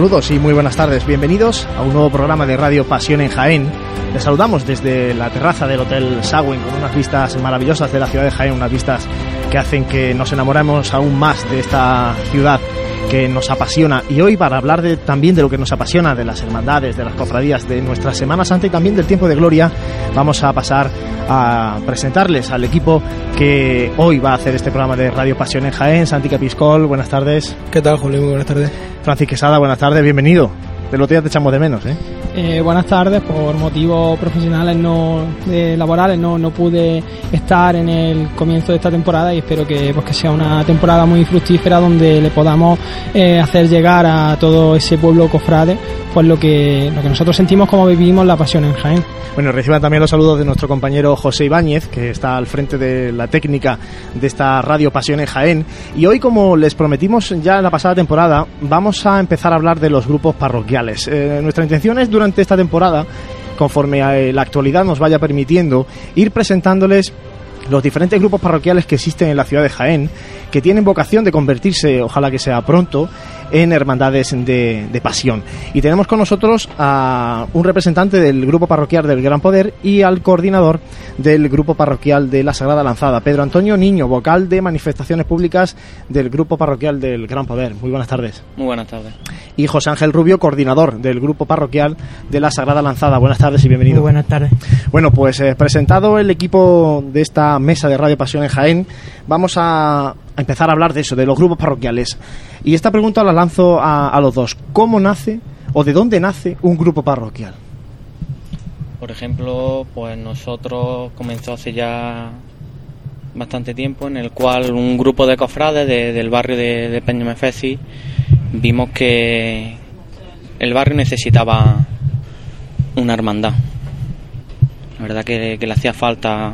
Saludos y muy buenas tardes. Bienvenidos a un nuevo programa de Radio Pasión en Jaén. Les saludamos desde la terraza del Hotel Sagüen con unas vistas maravillosas de la ciudad de Jaén, unas vistas que hacen que nos enamoremos aún más de esta ciudad que nos apasiona y hoy para hablar de, también de lo que nos apasiona, de las hermandades, de las cofradías, de nuestra Semana Santa y también del tiempo de gloria, vamos a pasar a presentarles al equipo que hoy va a hacer este programa de Radio Pasión en Jaén. Santi Capiscol, buenas tardes. ¿Qué tal, Julio? Buenas tardes. Francis Quesada, buenas tardes, bienvenido. Día te echamos de menos, ¿eh? Eh, buenas tardes, por motivos profesionales no eh, laborales no, no pude estar en el comienzo de esta temporada y espero que, pues, que sea una temporada muy fructífera donde le podamos eh, hacer llegar a todo ese pueblo cofrade pues lo que, lo que nosotros sentimos como vivimos la pasión en Jaén. Bueno, reciban también los saludos de nuestro compañero José Ibáñez, que está al frente de la técnica de esta Radio Pasión en Jaén. Y hoy, como les prometimos ya en la pasada temporada, vamos a empezar a hablar de los grupos parroquiales. Eh, nuestra intención es durante esta temporada, conforme a la actualidad nos vaya permitiendo, ir presentándoles los diferentes grupos parroquiales que existen en la ciudad de Jaén, que tienen vocación de convertirse, ojalá que sea pronto, en hermandades de, de, pasión. Y tenemos con nosotros a un representante del grupo parroquial del Gran Poder y al coordinador del grupo parroquial de la Sagrada Lanzada, Pedro Antonio Niño, vocal de manifestaciones públicas del grupo parroquial del Gran Poder. Muy buenas tardes. Muy buenas tardes. Y José Ángel Rubio, coordinador del grupo parroquial de la Sagrada Lanzada. Buenas tardes y bienvenido. Muy buenas tardes. Bueno, pues eh, presentado el equipo de esta mesa de Radio Pasión en Jaén, vamos a, a empezar a hablar de eso, de los grupos parroquiales. Y esta pregunta la lanzo a, los dos. ¿Cómo nace o de dónde nace un grupo parroquial? Por ejemplo, pues nosotros comenzó hace ya bastante tiempo en el cual un grupo de cofrades de, del barrio de, de Peñamefesi vimos que el barrio necesitaba una hermandad. La verdad que le hacía falta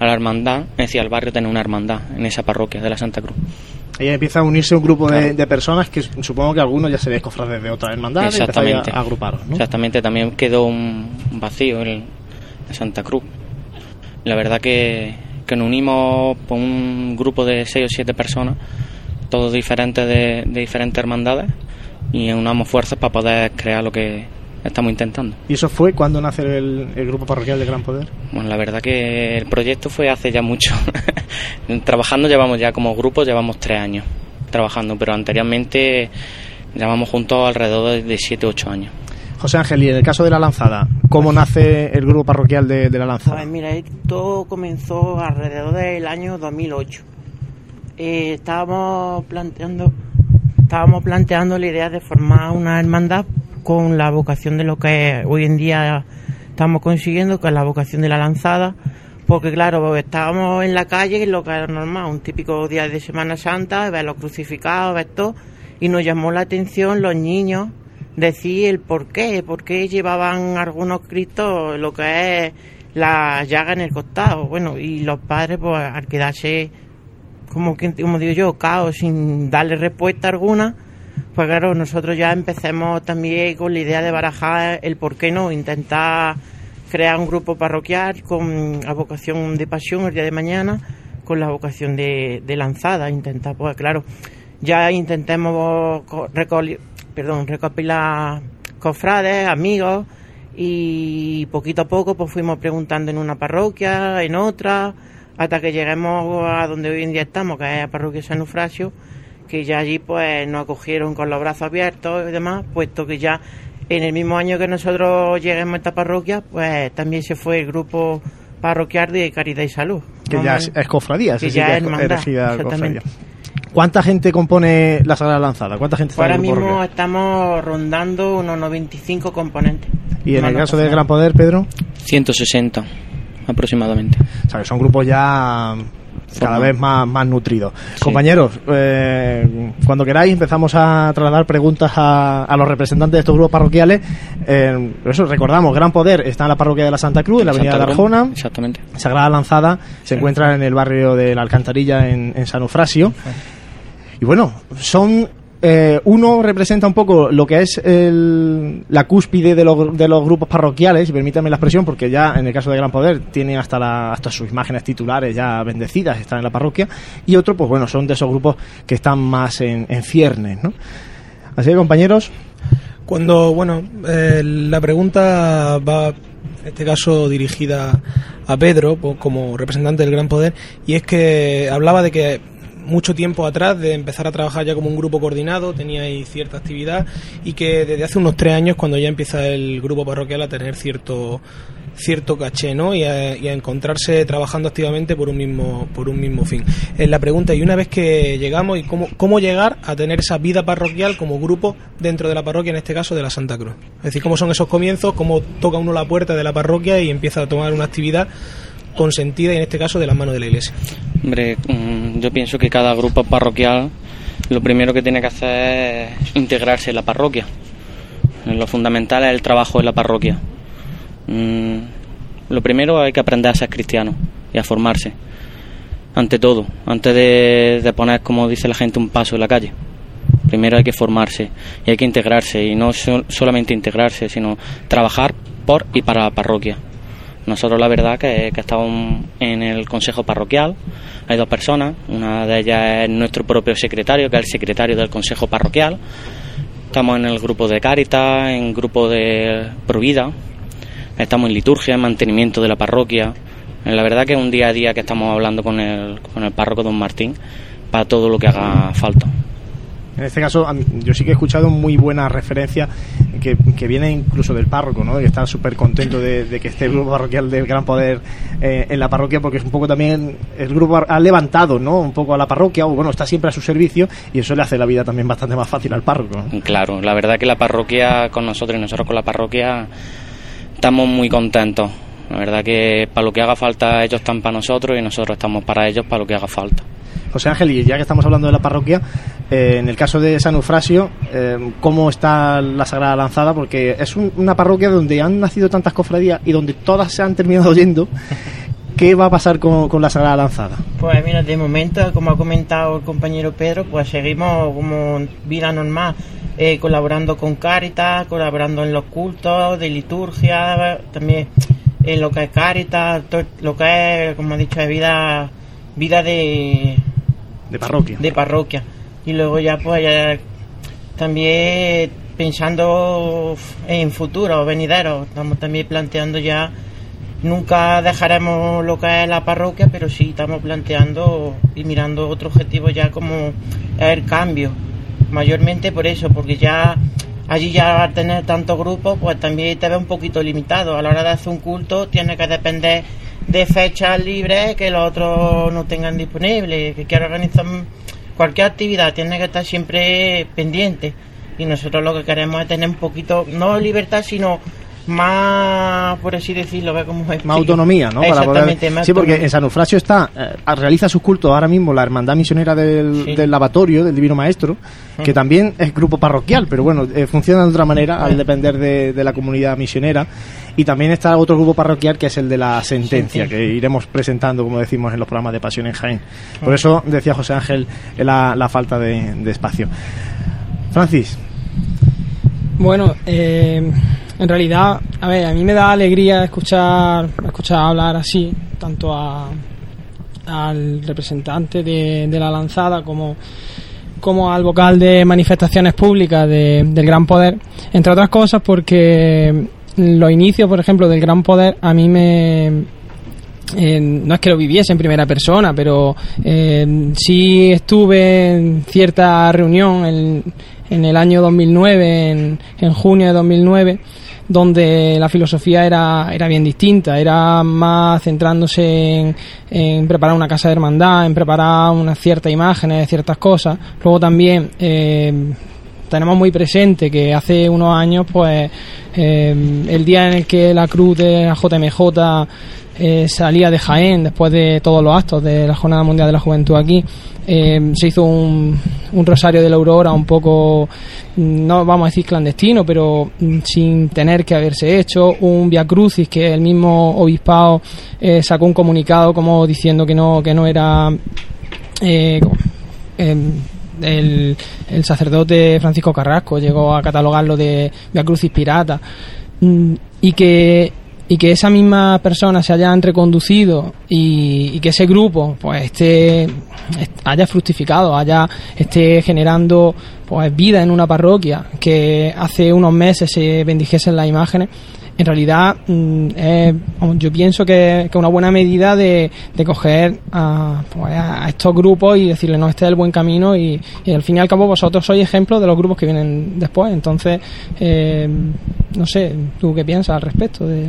a la hermandad, es decir, al barrio tener una hermandad en esa parroquia de la Santa Cruz. Ahí empieza a unirse un grupo de, de personas que supongo que algunos ya se cofrades de otra hermandad Exactamente. y a, a agruparos, ¿no? Exactamente, también quedó un vacío en, en Santa Cruz. La verdad que, que nos unimos por un grupo de seis o siete personas, todos diferentes de, de diferentes hermandades, y unamos fuerzas para poder crear lo que estamos intentando. ¿Y eso fue cuando nace el, el, grupo parroquial de Gran Poder? Bueno, la verdad que el proyecto fue hace ya mucho. Trabajando llevamos ya como grupo, llevamos tres años trabajando, pero anteriormente llevamos juntos alrededor de siete o ocho años. José Ángel, y en el caso de la lanzada, ¿cómo nace el grupo parroquial de, de la lanzada? Pues mira, todo comenzó alrededor del año 2008. Eh, estábamos planteando estábamos planteando la idea de formar una hermandad con la vocación de lo que hoy en día estamos consiguiendo, que es la vocación de la lanzada, porque claro, estábamos en la calle, lo que era normal, un típico día de Semana Santa, ver los crucificados, ver todo, y nos llamó la atención los niños decir el por qué, por qué llevaban algunos cristos lo que es la llaga en el costado, bueno, y los padres pues al quedarse, como, como digo yo, caos, sin darle respuesta alguna, pues claro, nosotros ya empecemos también con la idea de barajar el por qué no, intentar crear un grupo parroquial con la vocación de pasión el día de mañana, con la vocación de, lanzada, intentar, pues claro, ya intentemos perdón, recopilar cofrades, amigos, y poquito a poco pues fuimos preguntando en una parroquia, en otra, hasta que lleguemos a donde hoy en día estamos, que es la parroquia San Eufrasio, que ya allí pues nos acogieron con los brazos abiertos y demás, puesto que ya en el mismo año que nosotros lleguemos a esta parroquia, pues también se fue el grupo parroquial de Caridad y Salud. Que ya es, es cofradía, que es ya es hermandad, cofradía. ¿Cuánta gente compone la Sagrada Lanzada? ¿Cuánta gente está Ahora en el mismo estamos rondando unos 95 componentes. ¿Y en el caso no de pasa Gran Poder, Pedro? 160 aproximadamente. O sea, que son grupos ya cada vez más, más nutridos. Sí. Compañeros, eh, cuando queráis empezamos a trasladar preguntas a, a los representantes de estos grupos parroquiales. Eh, eso recordamos, Gran Poder está en la parroquia de la Santa Cruz, en la avenida de Arjona. Exactamente. Sagrada Lanzada se encuentra en el barrio de la Alcantarilla en, en San Eufrasio. Y bueno, son eh, uno representa un poco lo que es el- la cúspide de los, de los grupos parroquiales, y permítanme la expresión, porque ya en el caso de Gran Poder tienen hasta, la, hasta sus imágenes titulares ya bendecidas, están en la parroquia, y otro, pues bueno, son de esos grupos que están más en, en ciernes, ¿no? Así que, compañeros. Cuando, bueno, eh, la pregunta va, en este caso, dirigida a Pedro pues, como representante del Gran Poder, y es que hablaba de que mucho tiempo atrás de empezar a trabajar ya como un grupo coordinado, teníais cierta actividad y que desde hace unos tres años cuando ya empieza el grupo parroquial a tener cierto cierto caché ¿no? y, a, encontrarse trabajando activamente por un mismo por un mismo fin. Es la pregunta, y una vez que llegamos, y cómo, cómo llegar a tener esa vida parroquial como grupo dentro de la parroquia, en este caso de la Santa Cruz. Es decir, cómo son esos comienzos, cómo toca uno la puerta de la parroquia y empieza a tomar una actividad consentida y en este caso de las manos de la iglesia. Hombre, mm, yo pienso que cada grupo parroquial lo primero que tiene que hacer es integrarse en la parroquia. Lo fundamental es el trabajo en la parroquia. Mm, lo primero hay que aprender a ser cristiano y a formarse. Ante todo, antes de, poner, como dice la gente, un paso en la calle. Primero hay que formarse y hay que integrarse y no solamente integrarse, sino trabajar por y para la parroquia. Nosotros la verdad que, que estamos en el consejo parroquial, hay dos personas, una de ellas es nuestro propio secretario, que es el secretario del consejo parroquial, estamos en el grupo de Cáritas, en grupo de Provida, estamos en liturgia, en mantenimiento de la parroquia, la verdad que es un día a día que estamos hablando con el, con el párroco don Martín para todo lo que haga falta. En este caso, yo sí que he escuchado muy buenas referencias que, que viene incluso del párroco, ¿no? que está súper contento de, que esté el grupo parroquial del Gran Poder eh, en la parroquia, porque es un poco también, el grupo ha levantado ¿no? un poco a la parroquia, o bueno, está siempre a su servicio, y eso le hace la vida también bastante más fácil al párroco. Claro, la verdad que la parroquia con nosotros y nosotros con la parroquia estamos muy contentos. La verdad que para lo que haga falta ellos están para nosotros y nosotros estamos para ellos para lo que haga falta. José Ángel, y ya que estamos hablando de la parroquia, eh, en el caso de San Eufrasio, eh, ¿cómo está la Sagrada Lanzada? Porque es una parroquia donde han nacido tantas cofradías y donde todas se han terminado yendo. ¿Qué va a pasar con, la Sagrada Lanzada? Pues mira, de momento, como ha comentado el compañero Pedro, pues seguimos como vida normal, eh, colaborando con Cáritas, colaborando en los cultos de liturgia, también en lo que es Cáritas, lo que es, como ha dicho, de vida, vida de, de parroquia. De parroquia. Y luego ya pues también pensando en futuro, venidero, estamos también planteando ya, nunca dejaremos lo que es la parroquia, pero sí estamos planteando y mirando otro objetivo ya como el cambio. Mayormente por eso, porque ya allí ya al tener tantos grupos, pues también te ve un poquito limitado. A la hora de hacer un culto tiene que depender de fechas libres que los otros no tengan disponibles, que quiera organizar cualquier actividad, tiene que estar siempre pendiente. Y nosotros lo que queremos es tener un poquito, no libertad, sino más, por así decirlo, Más autonomía, ¿no? Exactamente, Sí, porque en San Eufrasio está, eh, realiza sus cultos ahora mismo la Hermandad Misionera del, Lavatorio, del Divino Maestro, que también es grupo parroquial, pero bueno, eh, funciona de otra manera al depender de, la comunidad misionera. Y también está otro grupo parroquial que es el de la sentencia, que iremos presentando, como decimos, en los programas de Pasión en Jaén. Por eso decía José Ángel la, la falta de, de espacio. Francis. Bueno, eh, en realidad, a ver, a mí me da alegría escuchar, escuchar hablar así, tanto al representante de, la lanzada como, como al vocal de manifestaciones públicas del Gran Poder, entre otras cosas porque los inicios, por ejemplo, del Gran Poder a mí me... Eh, no es que lo viviese en primera persona, pero eh, sí estuve en cierta reunión en, en el año 2009, en, en junio de 2009, donde la filosofía era, era bien distinta, era más centrándose en, preparar una casa de hermandad, en preparar unas ciertas imágenes, ciertas cosas. Luego también eh, tenemos muy presente que hace unos años, pues, eh, el día en el que la cruz de la JMJ eh, salía de Jaén después de todos los actos de la Jornada Mundial de la Juventud aquí, eh, se hizo un, rosario de la aurora un poco, no vamos a decir clandestino, pero mm, sin tener que haberse hecho, un Via Crucis que el mismo obispado eh, sacó un comunicado como diciendo que no, que no era... El, el, sacerdote Francisco Carrasco llegó a catalogarlo de Via Crucis pirata mm, y que y que esa misma persona se hayan reconducido y, y que ese grupo pues esté haya fructificado, haya esté generando pues vida en una parroquia que hace unos meses se bendijesen las imágenes en realidad mm, yo pienso que es una buena medida de, coger pues, a, estos grupos y decirle no este es el buen camino y, al fin y al cabo vosotros sois ejemplos de los grupos que vienen después entonces eh, no sé tú qué piensas al respecto de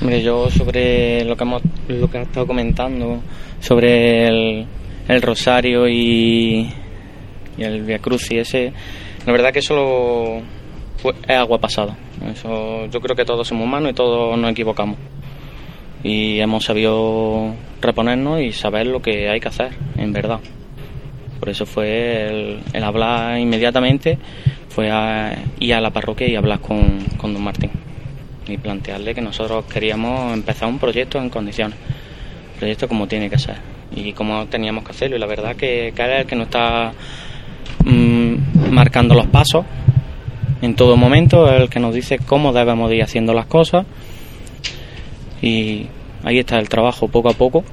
Hombre, yo sobre lo que hemos lo que has estado comentando sobre el, el rosario y, y el Via Crucis ese la verdad que eso lo es agua pasada. Eso, yo creo que todos somos humanos y todos nos equivocamos. Y hemos sabido reponernos y saber lo que hay que hacer, en verdad. Por eso fue el, hablar inmediatamente, fue a, ir a la parroquia y hablar con, con don Martín. Y plantearle que nosotros queríamos empezar un proyecto en condiciones. Un proyecto como tiene que ser. Y como teníamos que hacerlo. Y la verdad que, que es el que nos está mm, marcando los pasos en todo momento, el que nos dice cómo debemos ir haciendo las cosas y ahí está el trabajo poco a poco,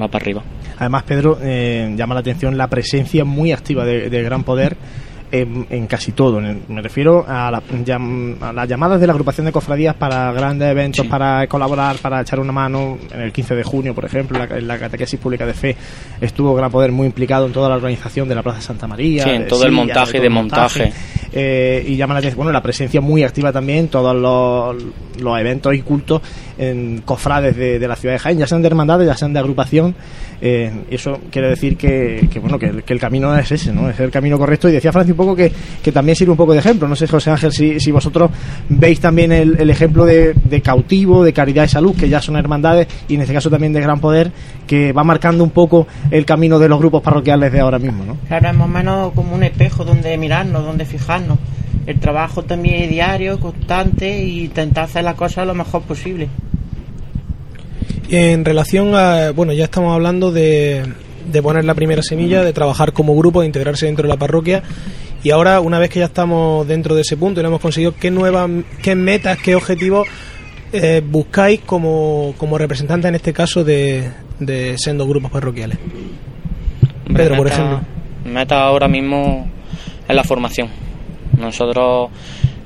va para arriba. Además, Pedro, eh, llama la atención la presencia muy activa de, de Gran Poder en, casi todo. Me refiero a, las llamadas de la agrupación de cofradías para grandes eventos, para colaborar, para echar una mano. En el 15 de junio, por ejemplo, en la, catequesis pública de fe, estuvo Gran Poder muy implicado en toda la organización de la Plaza Santa María. Sí, en todo el montaje y desmontaje. Eh, y llama la atención, bueno, la presencia muy activa también, todos los, los eventos y cultos en cofrades de, de, la ciudad de Jaén, ya sean de hermandades, ya sean de agrupación. Eh, eso quiere decir que, bueno que, el camino es ese, ¿no? Es el camino correcto. Y decía Francis un poco que, también sirve un poco de ejemplo. No sé, José Ángel, si, si vosotros veis también el, ejemplo de, cautivo, de caridad y salud, que ya son hermandades, y en este caso también de gran poder, que va marcando un poco el camino de los grupos parroquiales de ahora mismo, ¿no? Claro, es más o menos como un espejo donde mirarnos, donde fijarnos. El trabajo también es diario, constante, e intentar hacer las cosas lo mejor posible. En relación a, bueno, ya estamos hablando de, de poner la primera semilla, de trabajar como grupo, de integrarse dentro de la parroquia. Y ahora, una vez que ya estamos dentro de ese punto y lo hemos conseguido, ¿qué nuevas, qué metas, qué objetivos eh, buscáis como, como representantes, en este caso, de, de siendo grupos parroquiales? Pedro, por ejemplo. Meta ahora mismo es la formación. Nosotros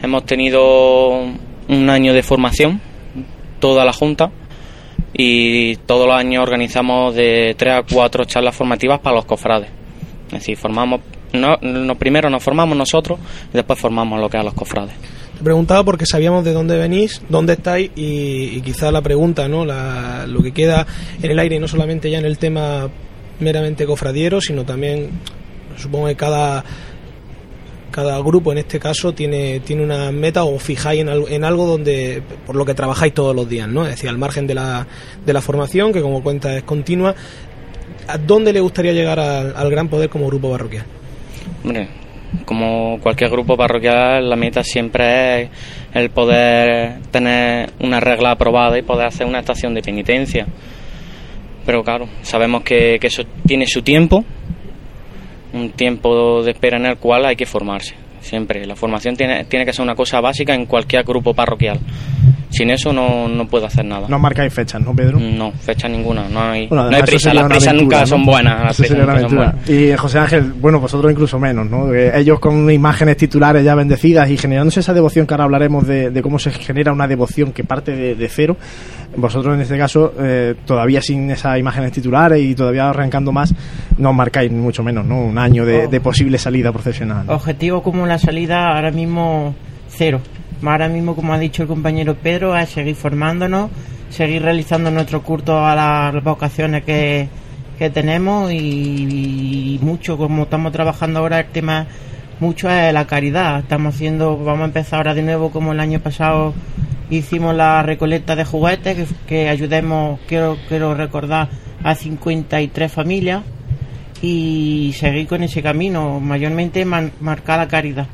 hemos tenido un año de formación, toda la Junta, y todos los años organizamos de tres a cuatro charlas formativas para los cofrades. Es decir, formamos, no, primero nos formamos nosotros y después formamos lo que a los cofrades. Te preguntaba porque sabíamos de dónde venís, dónde estáis y, quizá la pregunta, ¿no? lo que queda en el aire, no solamente ya en el tema meramente cofradiero, sino también, supongo que cada cada grupo en este caso tiene, tiene una meta o fijáis en, en, algo donde por lo que trabajáis todos los días, ¿no? Es decir, al margen de la, de la formación, que como cuenta es continua, ¿a dónde le gustaría llegar al, gran poder como grupo parroquial? Hombre, como cualquier grupo parroquial, la meta siempre es el poder tener una regla aprobada y poder hacer una estación de penitencia. Pero claro, sabemos que, que eso tiene su tiempo, un tiempo de espera en el cual hay que formarse. Siempre. La formación tiene, tiene que ser una cosa básica en cualquier grupo parroquial. Sin eso no, no puedo hacer nada. No marcáis fechas, ¿no, Pedro? No, fecha ninguna. No hay, no hay prisa. Las prisas nunca son buenas. Y José Ángel, bueno, vosotros incluso menos, ¿no? ellos con imágenes titulares ya bendecidas y generándose esa devoción que ahora hablaremos de, cómo se genera una devoción que parte de, cero. Vosotros en este caso, eh, todavía sin esas imágenes titulares y todavía arrancando más, no marcáis mucho menos, ¿no? Un año de, de posible salida profesional. Objetivo como la salida ahora mismo cero Ahora mismo, como ha dicho el compañero Pedro, es seguir formándonos, seguir realizando nuestro curso a las vocaciones que, tenemos y, mucho, como estamos trabajando ahora, el tema mucho es la caridad. Estamos haciendo, vamos a empezar ahora de nuevo como el año pasado hicimos la recolecta de juguetes, que, ayudemos, quiero, quiero recordar, a 53 familias y seguir con ese camino, mayormente marcar la caridad,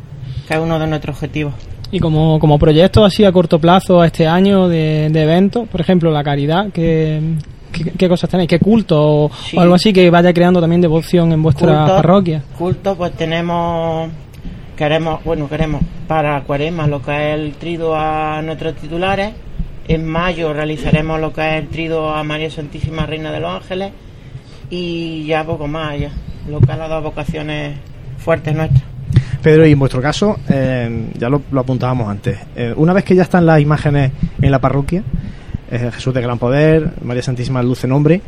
que es uno de nuestros objetivos. Y como, como proyecto así a corto plazo a este año de, de eventos, por ejemplo, la caridad, ¿qué, qué, cosas tenéis? ¿Qué culto o, algo así que vaya creando también devoción en vuestra parroquia? Culto, pues tenemos, queremos, bueno, queremos para Cuaresma lo que es el trido a nuestros titulares En mayo realizaremos lo que es el trido a María Santísima Reina de los Ángeles y ya poco más, ya. Lo que es las dos vocaciones fuertes nuestras. Pedro, y en vuestro caso, eh, ya lo, lo apuntábamos antes, eh, una vez que ya están las imágenes en la parroquia, eh, Jesús de Gran Poder, María Santísima Luz en Nombre,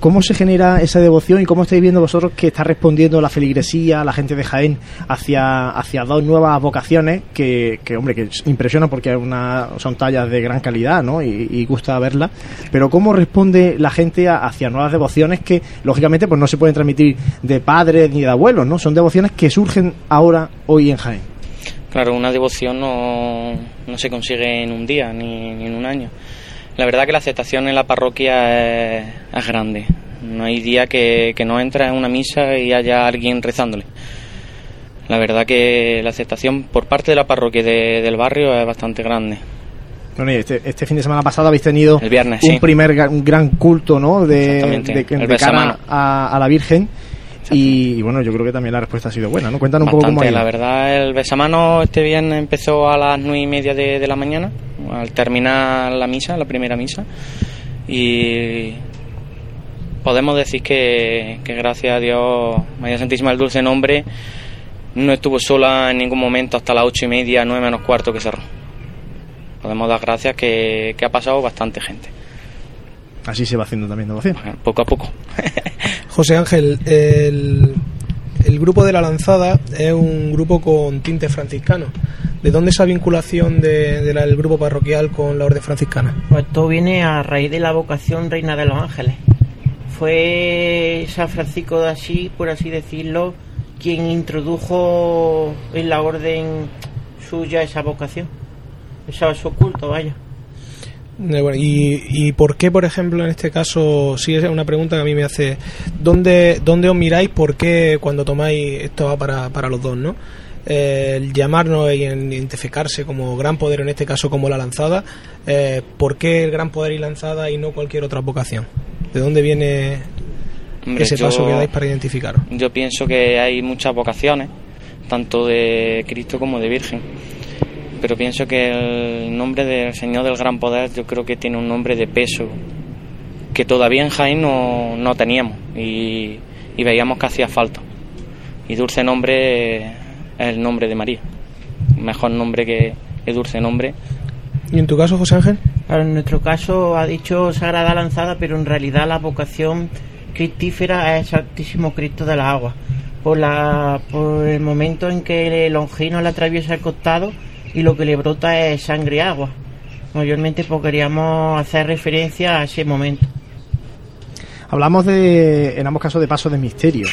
¿cómo se genera esa devoción y cómo estáis viendo vosotros que está respondiendo la feligresía, la gente de Jaén, hacia, hacia dos nuevas vocaciones que, hombre, que impresionan porque son tallas de gran calidad, ¿no? Y, y gusta verlas, pero ¿cómo responde la gente a- hacia nuevas devociones que, lógicamente, pues no se pueden transmitir de padres ni de abuelos, ¿no? Son devociones que surgen ahora, hoy en Jaén. Claro, una devoción no, no se consigue en un día ni, ni en un año. La verdad que la aceptación en la parroquia es, es grande. No hay día que, que no entra en una misa y haya alguien rezándole. La verdad que la aceptación por parte de la parroquia de- del barrio es bastante grande. Bueno, y este, este fin de semana pasado habéis tenido El viernes, un sí. primer un gran culto, ¿no? De, de, de besamano. cara a, a la Virgen. Y, y bueno, yo creo que también la respuesta ha sido buena, ¿no? Cuéntanos un poco cómo la verdad, el besamano este viernes empezó a las nueve y media de, de la mañana, al terminar la misa, la primera misa, y podemos decir que, que gracias a Dios, María Santísima del Dulce Nombre no estuvo sola en ningún momento hasta las ocho y media, nueve menos cuarto que cerró. Podemos dar gracias que, que ha pasado bastante gente, Así se va haciendo también devoción. poco a poco. José Ángel, el, grupo de la lanzada es un grupo con tinte franciscano. ¿De dónde esa vinculación de- de del grupo parroquial con la orden franciscana? Pues todo viene a raíz de la vocación Reina de los Ángeles. Fue San Francisco de Asís, por así decirlo, quien introdujo en la orden suya esa vocación. Ese es su culto, vaya. Eh, bueno, y, y por qué, por ejemplo, en este caso, sí es una pregunta que a mí me hace, ¿dónde, dónde os miráis? ¿Por qué cuando tomáis, esto va para, para los dos, ¿no? Eh, el llamarnos y en- identificarse como gran poder, en este caso como la lanzada, eh, ¿por qué el gran poder y lanzada y no cualquier otra vocación? ¿De dónde viene Hombre, ese yo- paso que dais para identificaros? Yo pienso que hay muchas vocaciones, tanto de Cristo como de Virgen. Pero pienso que el nombre del Señor del Gran Poder yo creo que tiene un nombre de peso que todavía en Jaén no, no teníamos y, y veíamos que hacía falta. Y dulce nombre es el nombre de María. Mejor nombre que, que dulce nombre. ¿Y en tu caso, José Ángel? Ahora, en nuestro caso ha dicho Sagrada Lanzada, pero en realidad la vocación cristífera es Santísimo Cristo de la Agua. Por, la, por el momento en que el longino le atraviesa el costado y lo que le brota es sangre y agua. Mayormente pues queríamos hacer referencia a ese momento. Hablamos de, en ambos casos, de pasos de misterio.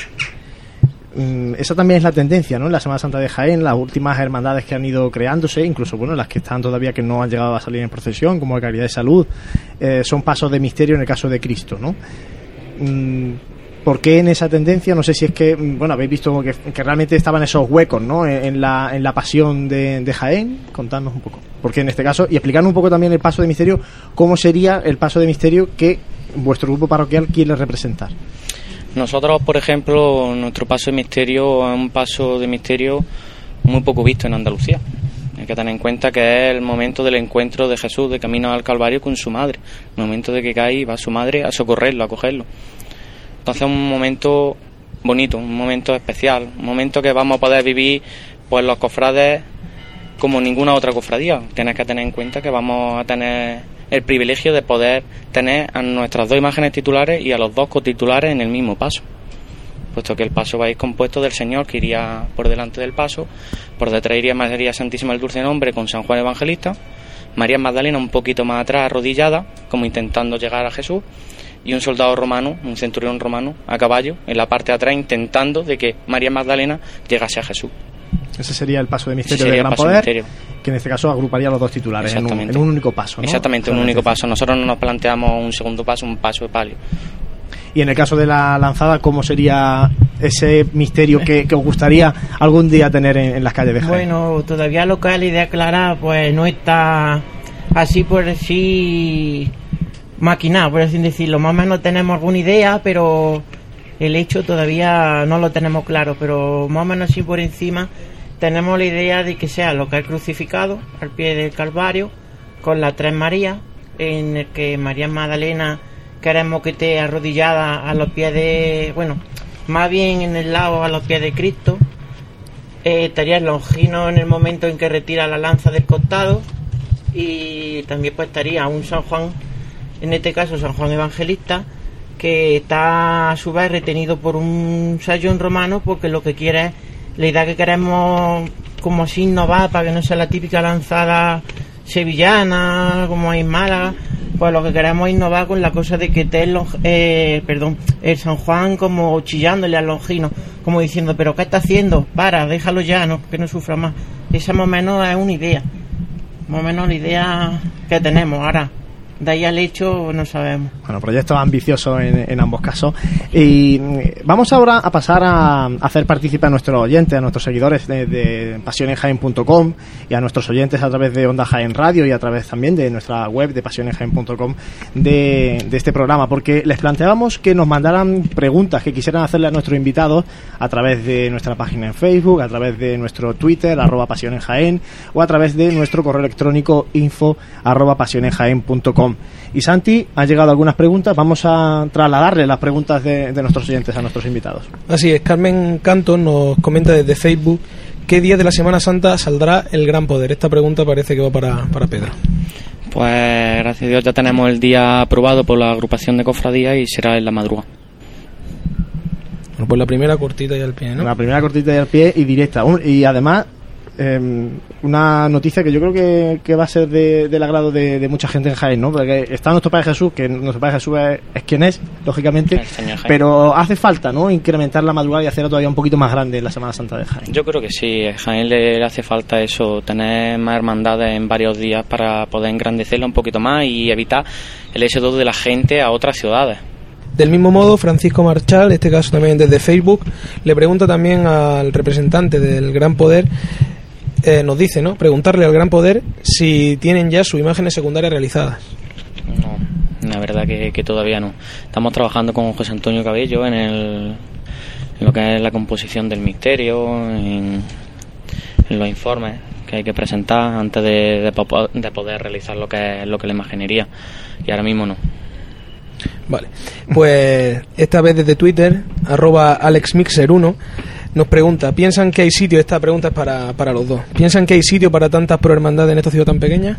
Mm, Esa también es la tendencia, ¿no? En la Semana Santa de Jaén, las últimas hermandades que han ido creándose, incluso, bueno, las que están todavía que no han llegado a salir en procesión, como la Caridad de Salud, eh, son pasos de misterio en el caso de Cristo, ¿no? Mm, ¿Por qué en esa tendencia? No sé si es que, mm, bueno, habéis visto que, que realmente estaban esos huecos, ¿no? En, en la, en la pasión de, de Jaén. Contadnos un poco. Porque en este caso, y explicarnos un poco también el paso de misterio, cómo sería el paso de misterio que vuestro grupo parroquial quiere representar. Nosotros, por ejemplo, nuestro paso de misterio es un paso de misterio muy poco visto en Andalucía. Hay que tener en cuenta que es el momento del encuentro de Jesús de camino al Calvario con su madre. El momento de que cae y va su madre a socorrerlo, a cogerlo. Entonces es un momento bonito, un momento especial, un momento que vamos a poder vivir pues los cofrades como ninguna otra cofradía. Tienes que tener en cuenta que vamos a tener el privilegio de poder tener a nuestras dos imágenes titulares y a los dos cotitulares en el mismo paso. Puesto que el paso va a ir compuesto del Señor que iría por delante del paso, por detrás iría María Santísima el Dulce Nombre con San Juan Evangelista, María Magdalena un poquito más atrás arrodillada, como intentando llegar a Jesús, y un soldado romano, un centurión romano, a caballo, en la parte de atrás, intentando de que María Magdalena llegase a Jesús. Ese sería el paso de misterio Ese sería de el gran de poder, que en este caso agruparía los dos titulares en un, Exactamente. en un único paso. ¿no? Exactamente, un único paso. Nosotros no nos planteamos un segundo paso, un paso de palio. Y en el caso de la lanzada, ¿cómo sería ese misterio que, que os gustaría algún día tener en, en las calles de Jaén? Bueno, todavía lo que es la idea clara, pues no está así por así maquinado, por así decirlo. Más o menos tenemos alguna idea, pero el hecho todavía no lo tenemos claro. Pero más o menos así por encima tenemos la idea de que sea lo que es crucificado al pie del Calvario, con las tres Marías, en el que María Magdalena queremos que esté arrodillada a los pies de, bueno, más bien en el lado a los pies de Cristo. Eh, estaría el Longino en el momento en que retira la lanza del costado y también pues estaría un San Juan, en este caso San Juan Evangelista, que está a su vez retenido por un sayón romano porque lo que quiere es la idea que queremos como así innovar para que no sea la típica lanzada sevillana como hay en Málaga pues lo que queremos es innovar con la cosa de que esté el, eh, perdón, el San Juan como chillándole al Longino, como diciendo, pero ¿qué está haciendo? Para, déjalo ya, no, que no sufra más. Esa más o menos es una idea, más o menos la idea que tenemos ahora de ahí al hecho no sabemos. Bueno, proyectos ambiciosos en, en, ambos casos. Y mm, vamos ahora a pasar a, hacer participar a nuestros oyentes, a nuestros seguidores de, de pasionenjaen.com y a nuestros oyentes a través de Onda Jaén Radio y a través también de nuestra web de pasionenjaen.com de, de este programa, porque les planteábamos que nos mandaran preguntas que quisieran hacerle a nuestros invitados a través de nuestra página en Facebook, a través de nuestro Twitter, arroba pasionenjaen, o a través de nuestro correo electrónico info arroba Y Santi, han llegado algunas preguntas. Vamos a trasladarle las preguntas de, de, nuestros oyentes a nuestros invitados. Así es, Carmen Canto nos comenta desde Facebook qué día de la Semana Santa saldrá el Gran Poder. Esta pregunta parece que va para, para Pedro. Pues gracias a Dios ya tenemos el día aprobado por la agrupación de cofradías y será en la madrugada. Bueno, pues la primera cortita y al pie, ¿no? La primera cortita y al pie y directa. Y además eh, una noticia que yo creo que, que va a ser de, del agrado de, de, mucha gente en Jaén, ¿no? Porque está nuestro Padre Jesús, que nuestro Padre Jesús es, es quien es, lógicamente, pero hace falta, ¿no? Incrementar la madrugada y hacerla todavía un poquito más grande en la Semana Santa de Jaén. Yo creo que sí, a Jaén le, le hace falta eso, tener más hermandades en varios días para poder engrandecerla un poquito más y evitar el éxodo de la gente a otras ciudades. Del mismo modo, Francisco Marchal, en este caso también desde Facebook, le pregunta también al representante del Gran Poder eh, nos dice, ¿no? Preguntarle al Gran Poder si tienen ya sus imágenes secundarias realizadas. No, la verdad que, que todavía no. Estamos trabajando con José Antonio Cabello en, el, en lo que es la composición del misterio, en, en los informes que hay que presentar antes de, de, de, poder realizar lo que es lo que la imaginería. Y ahora mismo no. Vale, pues esta vez desde Twitter, arroba AlexMixer1, nos pregunta, ¿piensan que hay sitio? Esta pregunta es para, para los dos. ¿Piensan que hay sitio para tantas prohermandades en esta ciudad tan pequeña?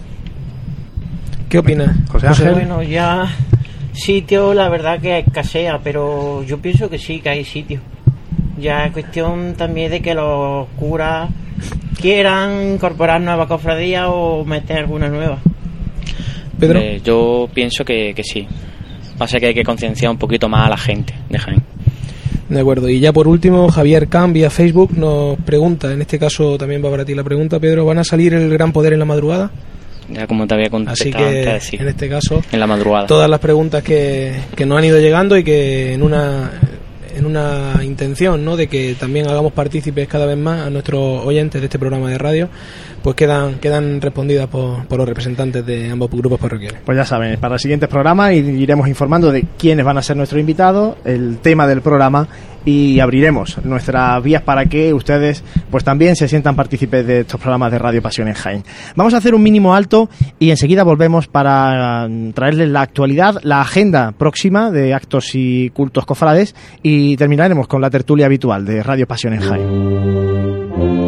¿Qué opinas, José Ángel? Bueno, ya sitio la verdad que escasea, pero yo pienso que sí, que hay sitio. Ya es cuestión también de que los curas quieran incorporar nuevas cofradías o meter alguna nueva. Pedro. Eh, yo pienso que, que sí. Pasa que hay que concienciar un poquito más a la gente de Jaén. De acuerdo. Y ya por último, Javier Cam vía Facebook nos pregunta, en este caso también va para ti la pregunta, Pedro, ¿van a salir el gran poder en la madrugada? Ya como te había contestado Así que antes, sí. en este caso, en la madrugada. todas las preguntas que, que nos han ido llegando y que en una en una intención ¿no? de que también hagamos partícipes cada vez más a nuestros oyentes de este programa de radio, pues quedan, quedan respondidas por, por los representantes de ambos grupos parroquiales. Pues ya saben, para siguientes programas iremos informando de quiénes van a ser nuestros invitados, el tema del programa y abriremos nuestras vías para que ustedes pues también se sientan partícipes de estos programas de Radio Pasión en Jaén. Vamos a hacer un mínimo alto y enseguida volvemos para traerles la actualidad, la agenda próxima de actos y cultos cofrades y terminaremos con la tertulia habitual de Radio Pasión en Jaén.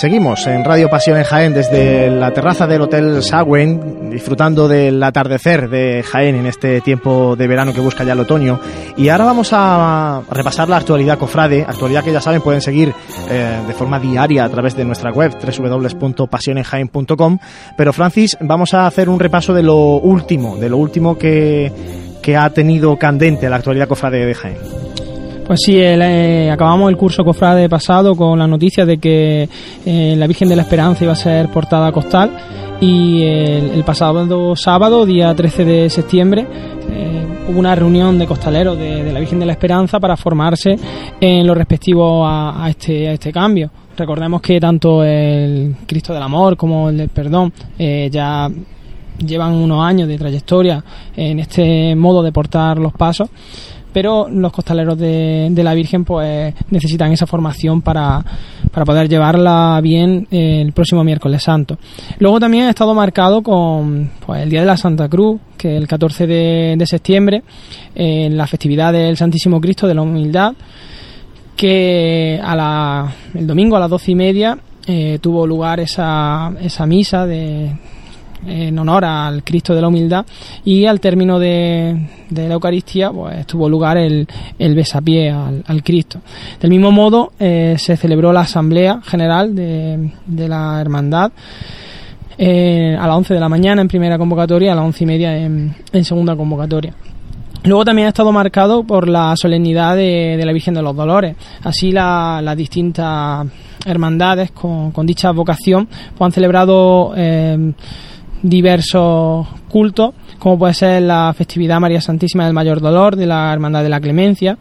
Seguimos en Radio Pasión en Jaén desde la terraza del Hotel Sagüen, disfrutando del atardecer de Jaén en este tiempo de verano que busca ya el otoño. Y ahora vamos a repasar la actualidad cofrade, actualidad que ya saben pueden seguir eh, de forma diaria a través de nuestra web www.pasionenjaén.com. Pero Francis, vamos a hacer un repaso de lo último, de lo último que, que ha tenido candente la actualidad cofrade de Jaén. Pues sí, eh, acabamos el curso cofrade pasado con la noticia de que eh, la Virgen de la Esperanza iba a ser portada costal y el, pasado sábado, día 13 de septiembre, eh, hubo una reunión de costaleros de, la Virgen de la Esperanza para formarse en lo respectivo a, este, a este cambio. Recordemos que tanto el Cristo del Amor como el del Perdón ya llevan unos años de trayectoria en este modo de portar los pasos pero los costaleros de, la Virgen pues necesitan esa formación para, poder llevarla bien el próximo miércoles santo. Luego también ha estado marcado con pues, el Día de la Santa Cruz, que el 14 de, septiembre, en la festividad del Santísimo Cristo de la Humildad, que a la, el domingo a las doce y media eh, tuvo lugar esa, esa misa de, en honor al Cristo de la Humildad y al término de, la Eucaristía pues tuvo lugar el, el besapié al, Cristo. Del mismo modo eh, se celebró la Asamblea General de, la Hermandad eh, a las 11 de la mañana en primera convocatoria y a las once y media en, segunda convocatoria. Luego también ha estado marcado por la solemnidad de, la Virgen de los Dolores. Así las distintas hermandades con, dicha vocación pues han celebrado eh, diversos cultos, como puede ser la festividad María Santísima del Mayor Dolor de la Hermandad de la Clemencia,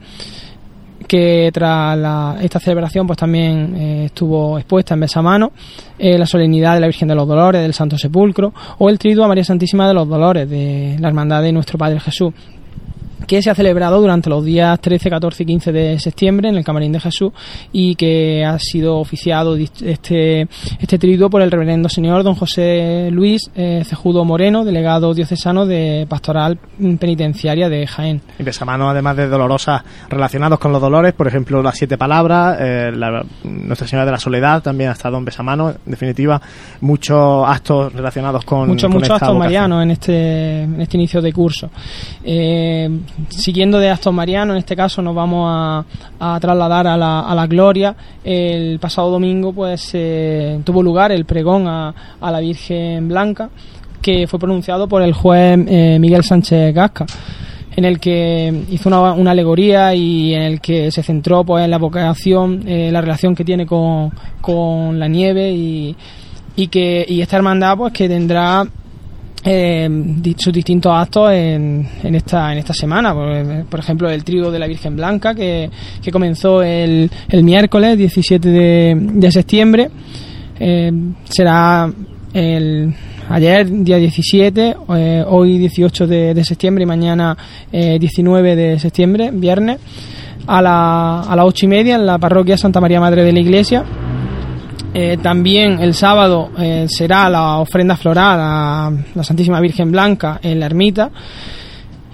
que tras esta celebración pues también eh, estuvo expuesta en Besamano, eh, la solemnidad de la Virgen de los Dolores del Santo Sepulcro o el triduo a María Santísima de los Dolores de la Hermandad de Nuestro Padre Jesús que se ha celebrado durante los días 13, 14 y 15 de septiembre en el Camarín de Jesús y que ha sido oficiado este, este triduo por el reverendo señor don José Luis eh, Cejudo Moreno, delegado diocesano de Pastoral Penitenciaria de Jaén. Y mano además de dolorosas relacionados con los dolores, por ejemplo, las siete palabras, eh, Nuestra Señora de la Soledad también ha estado en Besamano, en definitiva, muchos actos relacionados con. Muchos, muchos actos marianos en este, en este inicio de curso. Eh, siguiendo de Aston Mariano, en este caso nos vamos a, trasladar a la, a la, gloria. El pasado domingo pues eh, tuvo lugar el pregón a, la Virgen Blanca que fue pronunciado por el juez eh, Miguel Sánchez Gasca en el que hizo una, alegoría y en el que se centró pues en la vocación, eh, la relación que tiene con, con la nieve y, y que y esta hermandad pues que tendrá eh, sus distintos actos en, en, esta, en esta semana. Por, ejemplo, el trío de la Virgen Blanca, que, que comenzó el, el, miércoles 17 de, de septiembre. Eh, será el ayer, día 17, eh, hoy 18 de, de, septiembre y mañana 19 de septiembre, viernes, a, la, a las 8 y media en la parroquia Santa María Madre de la Iglesia eh, también el sábado eh, será la ofrenda floral a la Santísima Virgen Blanca en la ermita.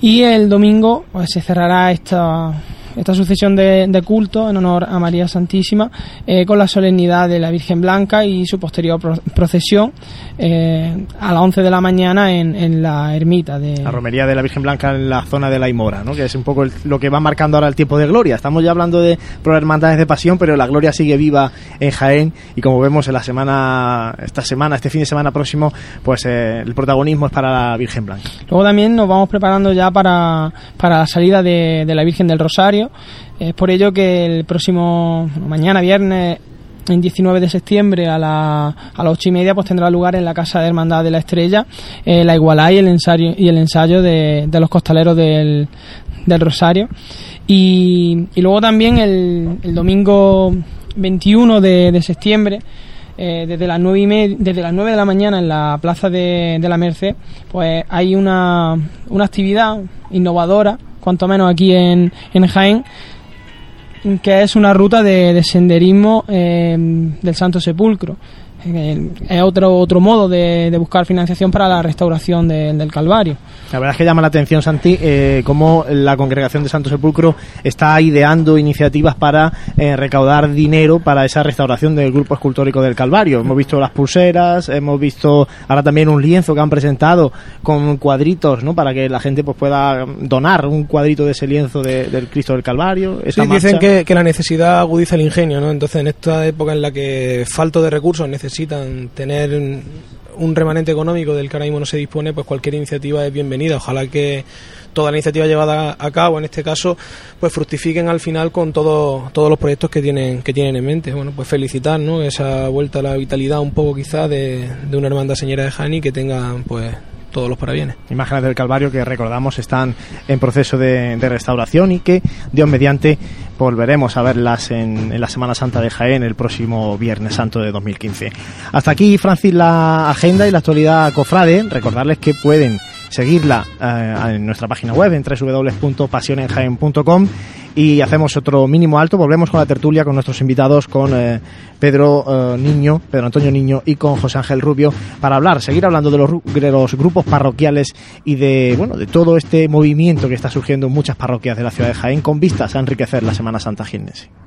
Y el domingo pues, se cerrará esta, esta sucesión de, de culto en honor a María Santísima eh, con la solemnidad de la Virgen Blanca y su posterior procesión eh, a las 11 de la mañana en, en, la ermita de... La romería de la Virgen Blanca en la zona de la Imora, ¿no? que es un poco lo que va marcando ahora el tiempo de gloria. Estamos ya hablando de hermandades de pasión, pero la gloria sigue viva en Jaén y como vemos en la semana, esta semana, este fin de semana próximo, pues eh, el protagonismo es para la Virgen Blanca. Luego también nos vamos preparando ya para, para la salida de, de la Virgen del Rosario es por ello que el próximo, mañana viernes, en 19 de septiembre a, la, a las ocho y media pues tendrá lugar en la Casa de Hermandad de la Estrella eh, la igualdad y el ensayo, y el ensayo de, los costaleros del, Rosario. Y, luego también el, domingo 21 de, septiembre eh, desde las nueve y desde las 9 de la mañana en la plaza de, de la Merced pues hay una, una actividad innovadora cuanto menos aquí en, en Jaén, que es una ruta de, senderismo eh, del Santo Sepulcro. Es otro otro modo de, buscar financiación para la restauración del Calvario. La verdad es que llama la atención, Santi, eh, cómo la Congregación de Santo Sepulcro está ideando iniciativas para eh, recaudar dinero para esa restauración del grupo escultórico del Calvario. Hemos visto las pulseras, hemos visto ahora también un lienzo que han presentado con cuadritos, ¿no? Para que la gente pues pueda donar un cuadrito de ese lienzo del Cristo del Calvario. Sí, dicen que, que, la necesidad agudiza el ingenio, ¿no? Entonces, en esta época en la que falto de recursos necesitan tener un remanente económico del que ahora mismo no se dispone, pues cualquier iniciativa es bienvenida. Ojalá que toda la iniciativa llevada a cabo, en este caso, pues fructifiquen al final con todo, todos los proyectos que tienen, que tienen en mente. Bueno, pues felicitar, ¿no? Esa vuelta a la vitalidad un poco quizá de, de una hermandad señora de Jani que tengan, pues, todos los parabienes. Imágenes del Calvario que recordamos están en proceso de, restauración y que Dios mediante volveremos a verlas en, en, la Semana Santa de Jaén el próximo Viernes Santo de 2015. Hasta aquí, Francis, la agenda y la actualidad cofrade. Recordarles que pueden seguirla eh, en nuestra página web en www.pasionenjaen.com y hacemos otro mínimo alto, volvemos con la tertulia con nuestros invitados, con eh, Pedro eh, Niño, Pedro Antonio Niño y con José Ángel Rubio para hablar, seguir hablando de los, de los grupos parroquiales y de bueno de todo este movimiento que está surgiendo en muchas parroquias de la ciudad de Jaén con vistas a enriquecer la Semana Santa Jiennense.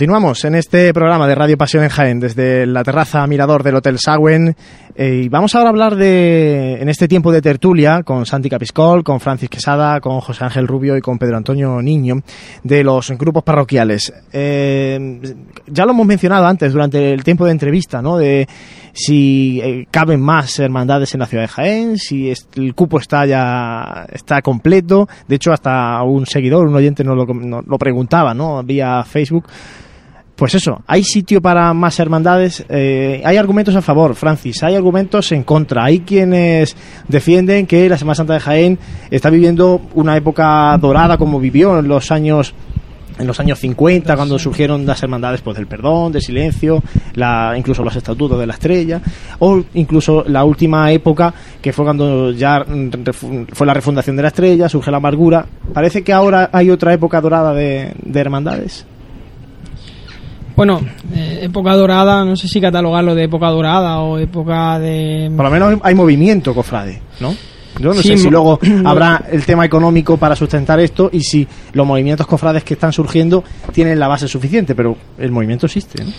Continuamos en este programa de Radio Pasión en Jaén desde la terraza mirador del Hotel Sagüen eh, y vamos ahora a hablar de, en este tiempo de tertulia con Santi Capiscol, con Francis Quesada, con José Ángel Rubio y con Pedro Antonio Niño de los grupos parroquiales. Eh, ya lo hemos mencionado antes durante el tiempo de entrevista, ¿no? De si eh, caben más hermandades en la ciudad de Jaén, si el cupo está ya está completo. De hecho, hasta un seguidor, un oyente nos lo, nos lo preguntaba, ¿no? Vía Facebook pues eso, hay sitio para más hermandades. Eh, hay argumentos a favor, Francis, hay argumentos en contra. Hay quienes defienden que la Semana Santa de Jaén está viviendo una época dorada como vivió en los años en los años 50 cuando surgieron las hermandades pues del perdón, del silencio, la, incluso los estatutos de la estrella o incluso la última época que fue cuando ya fue la refundación de la estrella, surge la amargura. Parece que ahora hay otra época dorada de hermandades. Bueno, eh, época dorada, no sé si catalogarlo de época dorada o época de... Por lo menos hay movimiento, cofrade, ¿no? Yo no sé si luego habrá el tema económico para sustentar esto y si los movimientos cofrades que están surgiendo tienen la base suficiente, pero el movimiento existe. ¿no?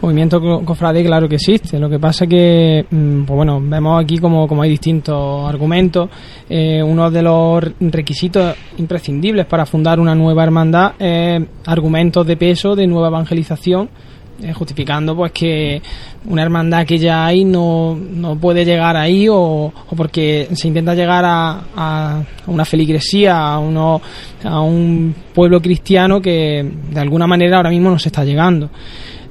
Movimiento cofrade, claro que existe. Lo que pasa que, mm, pues bueno, vemos aquí como, como hay distintos argumentos. Eh, uno de los requisitos imprescindibles para fundar una nueva hermandad es argumentos de peso, de nueva evangelización justificando pues que una hermandad que ya hay no, no puede llegar ahí o, o porque se intenta llegar a, a, una feligresía, a, uno, a un pueblo cristiano que de alguna manera ahora mismo no se está llegando.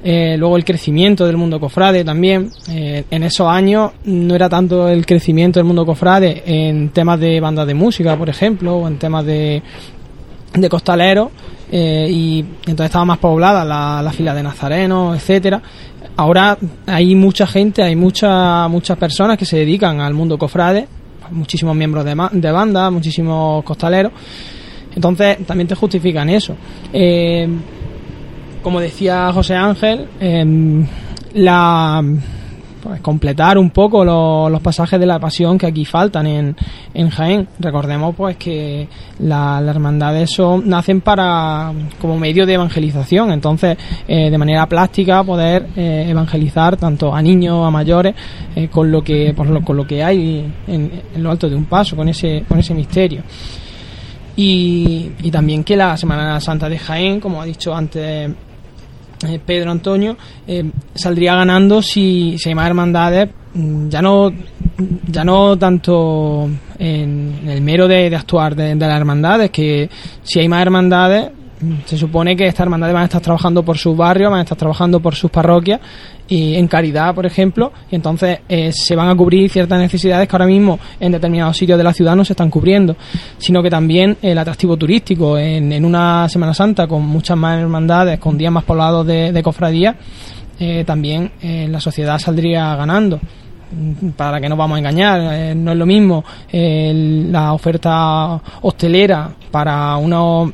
Eh, luego el crecimiento del mundo cofrade también. Eh, en esos años no era tanto el crecimiento del mundo cofrade en temas de bandas de música, por ejemplo, o en temas de, de costaleros, eh, y entonces estaba más poblada la, la fila de nazarenos, etcétera. Ahora hay mucha gente, hay muchas muchas personas que se dedican al mundo cofrade, muchísimos miembros de, de banda, muchísimos costaleros. Entonces también te justifican eso. Eh, como decía José Ángel, eh, la pues, completar un poco los, los, pasajes de la pasión que aquí faltan en, en Jaén. Recordemos pues que las la hermandades son, nacen para como medio de evangelización, entonces eh, de manera plástica poder eh, evangelizar tanto a niños, a mayores, eh, con lo que por lo, con lo que hay en, en, lo alto de un paso, con ese, con ese misterio. Y, y también que la Semana Santa de Jaén, como ha dicho antes eh, Pedro Antonio eh, saldría ganando si, hay más hermandades mm, ya no ya no tanto en, en el mero de, de actuar de, de, las hermandades que si hay más hermandades se supone que estas hermandades van a estar trabajando por sus barrios, van a estar trabajando por sus parroquias y en caridad, por ejemplo, y entonces eh, se van a cubrir ciertas necesidades que ahora mismo en determinados sitios de la ciudad no se están cubriendo, sino que también el atractivo turístico en, en una Semana Santa con muchas más hermandades, con días más poblados de, de cofradías, eh, también eh, la sociedad saldría ganando. Para que no vamos a engañar, eh, no es lo mismo eh, la oferta hostelera para unos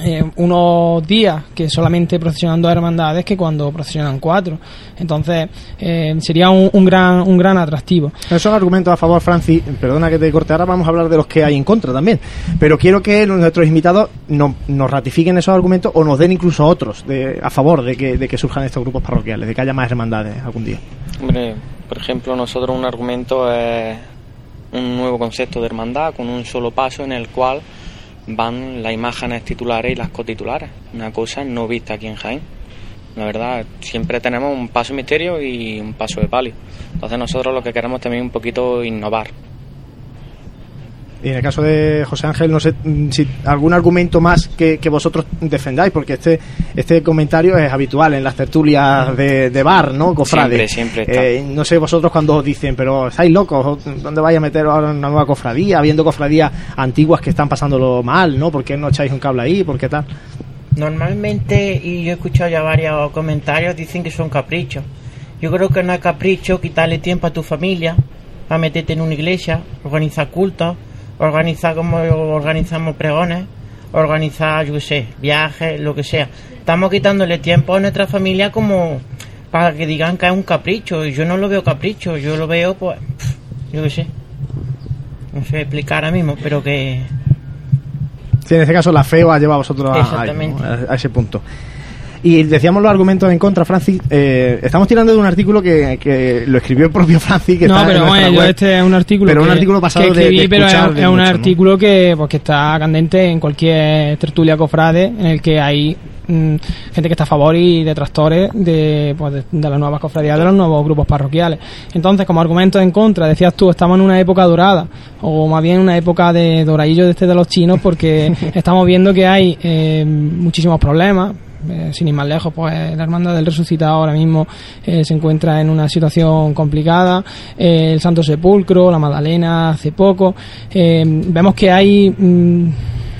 eh, unos días que solamente procesionan dos hermandades que cuando procesionan cuatro. Entonces, eh, sería un, un, gran un gran atractivo. Esos argumentos a favor, Francis. Perdona que te corte, ahora vamos a hablar de los que hay en contra también. Pero quiero que nuestros invitados no, nos ratifiquen esos argumentos o nos den incluso otros de, a favor de que, de que surjan estos grupos parroquiales, de que haya más hermandades algún día. Hombre, por ejemplo, nosotros un argumento es un nuevo concepto de hermandad con un solo paso en el cual van las imágenes titulares y las cotitulares, una cosa no vista aquí en Jaén. La verdad, siempre tenemos un paso misterio y un paso de palio. Entonces nosotros lo que queremos también un poquito innovar. Y en el caso de José Ángel, no sé si algún argumento más que, que vosotros defendáis, porque este este comentario es habitual en las tertulias de, de bar, ¿no? Cofrade. Siempre, siempre eh, no sé vosotros cuando dicen, pero estáis locos, ¿dónde vais a meter ahora una nueva cofradía? Habiendo cofradías antiguas que están pasándolo mal, ¿no? ¿Por qué no echáis un cable ahí? ¿Por qué tal? Normalmente, y yo he escuchado ya varios comentarios, dicen que son caprichos. Yo creo que no es capricho quitarle tiempo a tu familia para meterte en una iglesia, organizar cultos organizar como organizamos pregones, organizar, yo qué sé, viajes, lo que sea. Estamos quitándole tiempo a nuestra familia como para que digan que es un capricho. Y yo no lo veo capricho, yo lo veo, pues, yo qué sé. No sé explicar ahora mismo, pero que. Sí, en este caso la fe os ha llevado a vosotros a, a, a ese punto. Y decíamos los argumentos en contra, Francis. Eh, estamos tirando de un artículo que, que lo escribió el propio Francis. Que no, está pero en bueno, yo web. este es un artículo. Pero un que- artículo pasado que de- escribí, de pero es, de un artículo que, pues, que está candente en cualquier tertulia cofrade, en el que hay mm, gente que está a favor y detractores de, pues, de, de las nuevas cofradías, de los nuevos grupos parroquiales. Entonces, como argumento en contra, decías tú, estamos en una época dorada, o más bien una época de doradillo de este de los chinos, porque estamos viendo que hay eh, muchísimos problemas. Eh, sin ir más lejos, pues la Hermandad del Resucitado ahora mismo eh, se encuentra en una situación complicada. Eh, el Santo Sepulcro, la Magdalena hace poco. Eh, vemos que hay mm,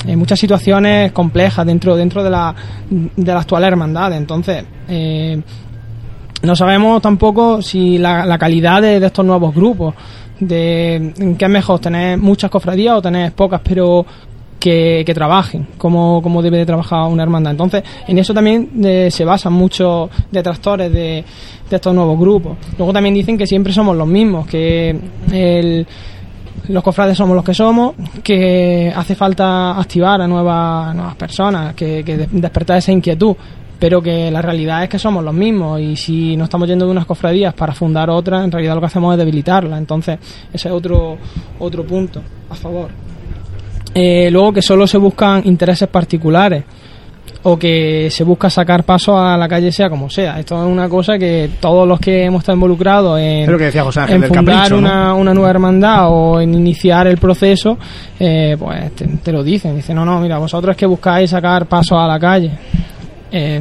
eh, muchas situaciones complejas dentro dentro de la, de la actual hermandad. Entonces, eh, no sabemos tampoco si la, calidad de, de estos nuevos grupos, de qué es mejor, tener muchas cofradías o tener pocas, pero que, que trabajen como, como debe de trabajar una hermandad. Entonces, en eso también eh, se basan muchos detractores de, estos nuevos grupos. Luego también dicen que siempre somos los mismos, que el, los cofrades somos los que somos, que hace falta activar a nuevas, nuevas personas, que, que de- despertar esa inquietud, pero que la realidad es que somos los mismos y si no estamos yendo de unas cofradías para fundar otras, en realidad lo que hacemos es debilitarlas. Entonces, ese es otro, otro punto a favor. Eh, luego que solo se buscan intereses particulares o que se busca sacar paso a la calle sea como sea. Esto es una cosa que todos los que hemos estado involucrados en, que decía José en fundar capricho, ¿no? una, una nueva hermandad o en iniciar el proceso, eh, pues te, te lo dicen. Dicen, no, no, mira, vosotros es que buscáis sacar paso a la calle. Eh,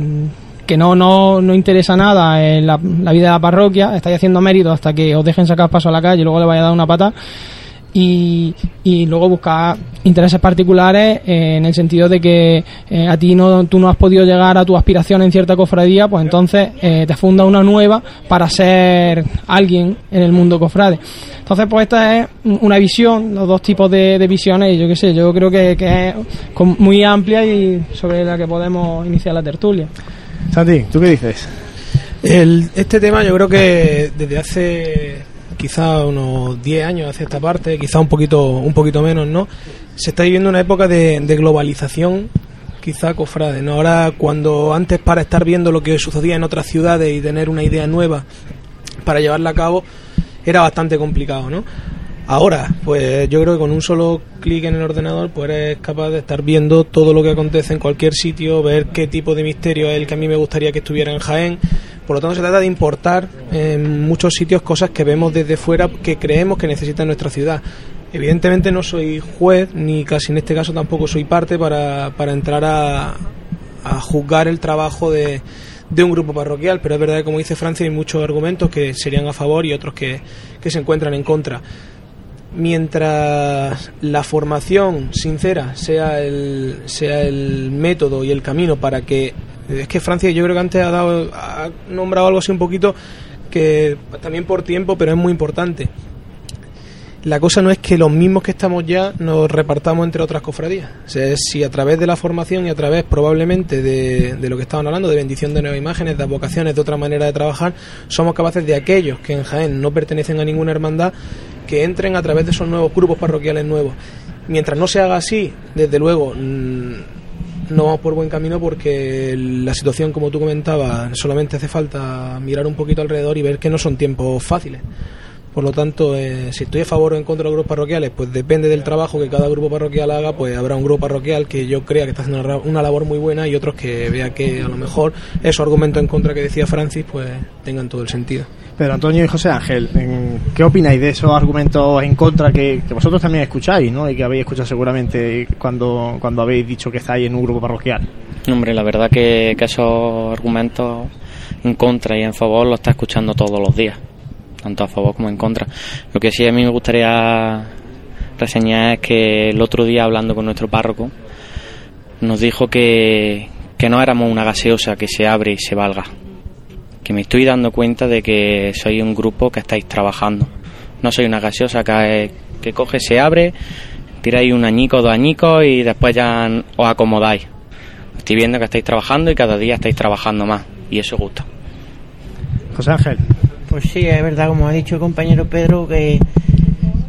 que no, no, no interesa nada en la, la vida de la parroquia, estáis haciendo mérito hasta que os dejen sacar paso a la calle y luego le vaya a dar una pata. Y, y luego buscar intereses particulares eh, en el sentido de que eh, a ti no tú no has podido llegar a tu aspiración en cierta cofradía pues entonces eh, te funda una nueva para ser alguien en el mundo cofrade entonces pues esta es una visión los dos tipos de, de visiones y yo qué sé yo creo que, que es muy amplia y sobre la que podemos iniciar la tertulia Santi, ¿tú qué dices? El- este tema yo creo que desde hace quizá unos 10 años hacia esta parte, quizá un poquito, un poquito menos, ¿no? Se está viviendo una época de, globalización, quizá cofrade, ¿no? Ahora cuando antes para estar viendo lo que sucedía en otras ciudades y tener una idea nueva para llevarla a cabo era bastante complicado, ¿no? Ahora, pues yo creo que con un solo clic en el ordenador pues eres capaz de estar viendo todo lo que acontece en cualquier sitio, ver qué tipo de misterio es el que a mí me gustaría que estuviera en Jaén. Por lo tanto, se trata de importar en muchos sitios cosas que vemos desde fuera que creemos que necesita nuestra ciudad. Evidentemente no soy juez, ni casi en este caso tampoco soy parte para, para entrar a, a juzgar el trabajo de, de un grupo parroquial, pero es verdad que, como dice Francia, hay muchos argumentos que serían a favor y otros que, que se encuentran en contra. Mientras la formación sincera sea el, sea el método y el camino para que. Es que Francia, yo creo que antes ha, dado, ha nombrado algo así un poquito que también por tiempo, pero es muy importante. La cosa no es que los mismos que estamos ya nos repartamos entre otras cofradías. Es si a través de la formación y a través probablemente de, de lo que estaban hablando, de bendición de nuevas imágenes, de vocaciones, de otra manera de trabajar, somos capaces de aquellos que en Jaén no pertenecen a ninguna hermandad, que entren a través de esos nuevos grupos parroquiales nuevos. Mientras no se haga así, desde luego, mm, no vamos por buen camino porque la situación, como tú comentabas, solamente hace falta mirar un poquito alrededor y ver que no son tiempos fáciles. Por lo tanto, eh, si estoy a favor o en contra de los grupos parroquiales, pues depende del trabajo que cada grupo parroquial haga, pues habrá un grupo parroquial que yo crea que está haciendo una, ra- una labor muy buena y otros que vea que a lo mejor esos argumentos en contra que decía Francis, pues tengan todo el sentido. Pedro Antonio y José Ángel, ¿qué opináis de esos argumentos en contra que, que vosotros también escucháis, ¿no? Y que habéis escuchado seguramente cuando, cuando habéis dicho que estáis en un grupo parroquial. Hombre, la verdad que, que esos argumentos en contra y en favor los está escuchando todos los días, tanto a favor como en contra. Lo que sí a mí me gustaría reseñar es que el otro día hablando con nuestro párroco nos dijo que, que no éramos una gaseosa que se abre y se valga, que me estoy dando cuenta de que soy un grupo que estáis trabajando. No soy una gaseosa que, que coge, se abre, tiráis un añico, dos añicos y después ya os acomodáis. Estoy viendo que estáis trabajando y cada día estáis trabajando más y eso gusta. José Ángel, Pues sí, es verdad, como ha dicho el compañero Pedro, que,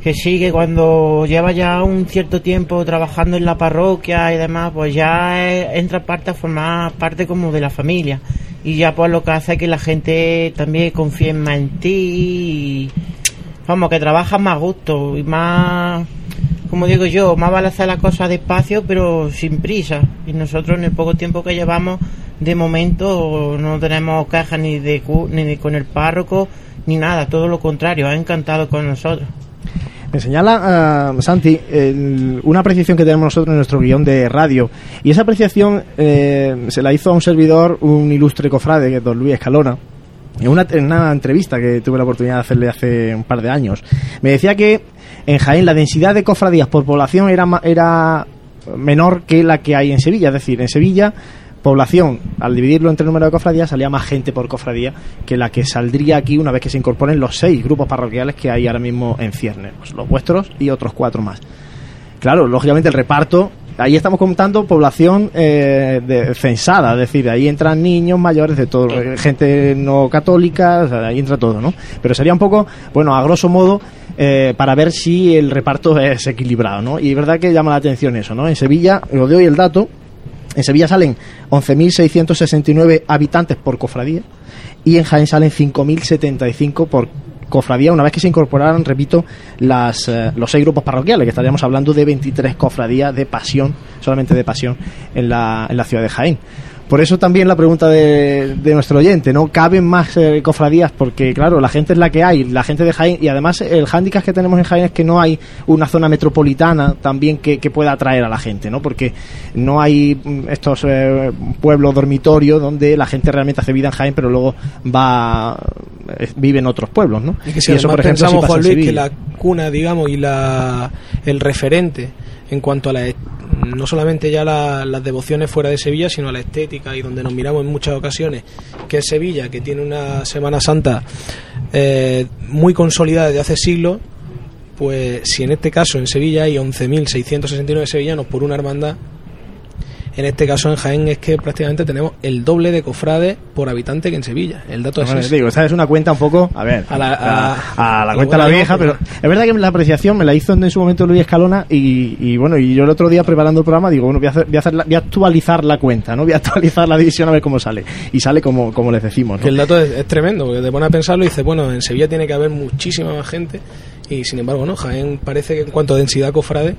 que sí, que cuando lleva ya un cierto tiempo trabajando en la parroquia y demás, pues ya entra parte a formar parte como de la familia. Y ya pues lo que hace es que la gente también confíe más en ti y, vamos, que trabajas más gusto y más, como digo yo, más vale hacer las cosas despacio pero sin prisa. Y nosotros en el poco tiempo que llevamos, de momento no tenemos quejas ni, de, ni con el párroco ni nada, todo lo contrario, ha encantado con nosotros. Me señala ah, Santi el- una apreciación que tenemos nosotros en nuestro guion de radio. Y esa apreciación eh, se la hizo a un servidor, un ilustre cofrade, que es don Luis Escalona. En una, en una entrevista que tuve la oportunidad de hacerle hace un par de años, me decía que en Jaén la densidad de cofradías por población era, era menor que la que hay en Sevilla. Es decir, en Sevilla, población, al dividirlo entre el número de cofradías, salía más gente por cofradía que la que saldría aquí una vez que se incorporen los seis grupos parroquiales que hay ahora mismo en ciernes. Pues los vuestros y otros cuatro más. Claro, lógicamente el reparto, ahí estamos contando población eh, de- censada, es decir, ahí entran niños mayores de todo, eh, gente no católica, o sea, ahí entra todo, ¿no? Pero sería un poco, bueno, a grosso modo, eh, para ver si el reparto es equilibrado, ¿no? Y es verdad que llama la atención eso, ¿no? En Sevilla, os doy el dato, en Sevilla salen 11.669 habitantes por cofradía y en Jaén salen 5.075 por cofradía una vez que se incorporaran, repito, las, eh, los seis grupos parroquiales, que estaríamos hablando de 23 cofradías de pasión, solamente de pasión, en la, en la ciudad de Jaén. Por eso también la pregunta de, de nuestro oyente, ¿no? ¿Caben más eh, cofradías? Porque, claro, la gente es la que hay, la gente de Jaén, y además el hándicap que tenemos en Jaén es que no hay una zona metropolitana también que, que pueda atraer a la gente, ¿no? Porque no hay mm, estos eh, pueblos dormitorios donde la gente realmente hace vida en Jaén, pero luego va eh, vive en otros pueblos, ¿no? Y que si Y eso, por ejemplo, pensamos, pasa Juan Luis, que la cuna, digamos, y la, el referente en cuanto a la, no solamente ya la- las devociones fuera de Sevilla, sino a la estética y donde nos miramos en muchas ocasiones, que es Sevilla, que tiene una Semana Santa eh, muy consolidada desde hace siglos, pues si en este caso en Sevilla hay 11.669 sevillanos por una hermandad, en este caso en Jaén es que prácticamente tenemos el doble de cofrades por habitante que en Sevilla. El dato es ese. digo, es una cuenta un poco, a ver, A la- a, a- a la cuenta la vieja, pero- pero es verdad que la apreciación me la hizo en su momento Luis Escalona y, y bueno, y yo el otro día preparando el programa digo, bueno, voy a, hacer, voy a, hacer la- voy a actualizar la cuenta, ¿no? Voy a actualizar la división a ver cómo sale. Y sale como, como les decimos, ¿no? Que el dato es, es tremendo, porque te pones a pensarlo y dices, bueno, en Sevilla tiene que haber muchísima más gente y sin embargo, no, Jaén parece que en cuanto a densidad cofrade...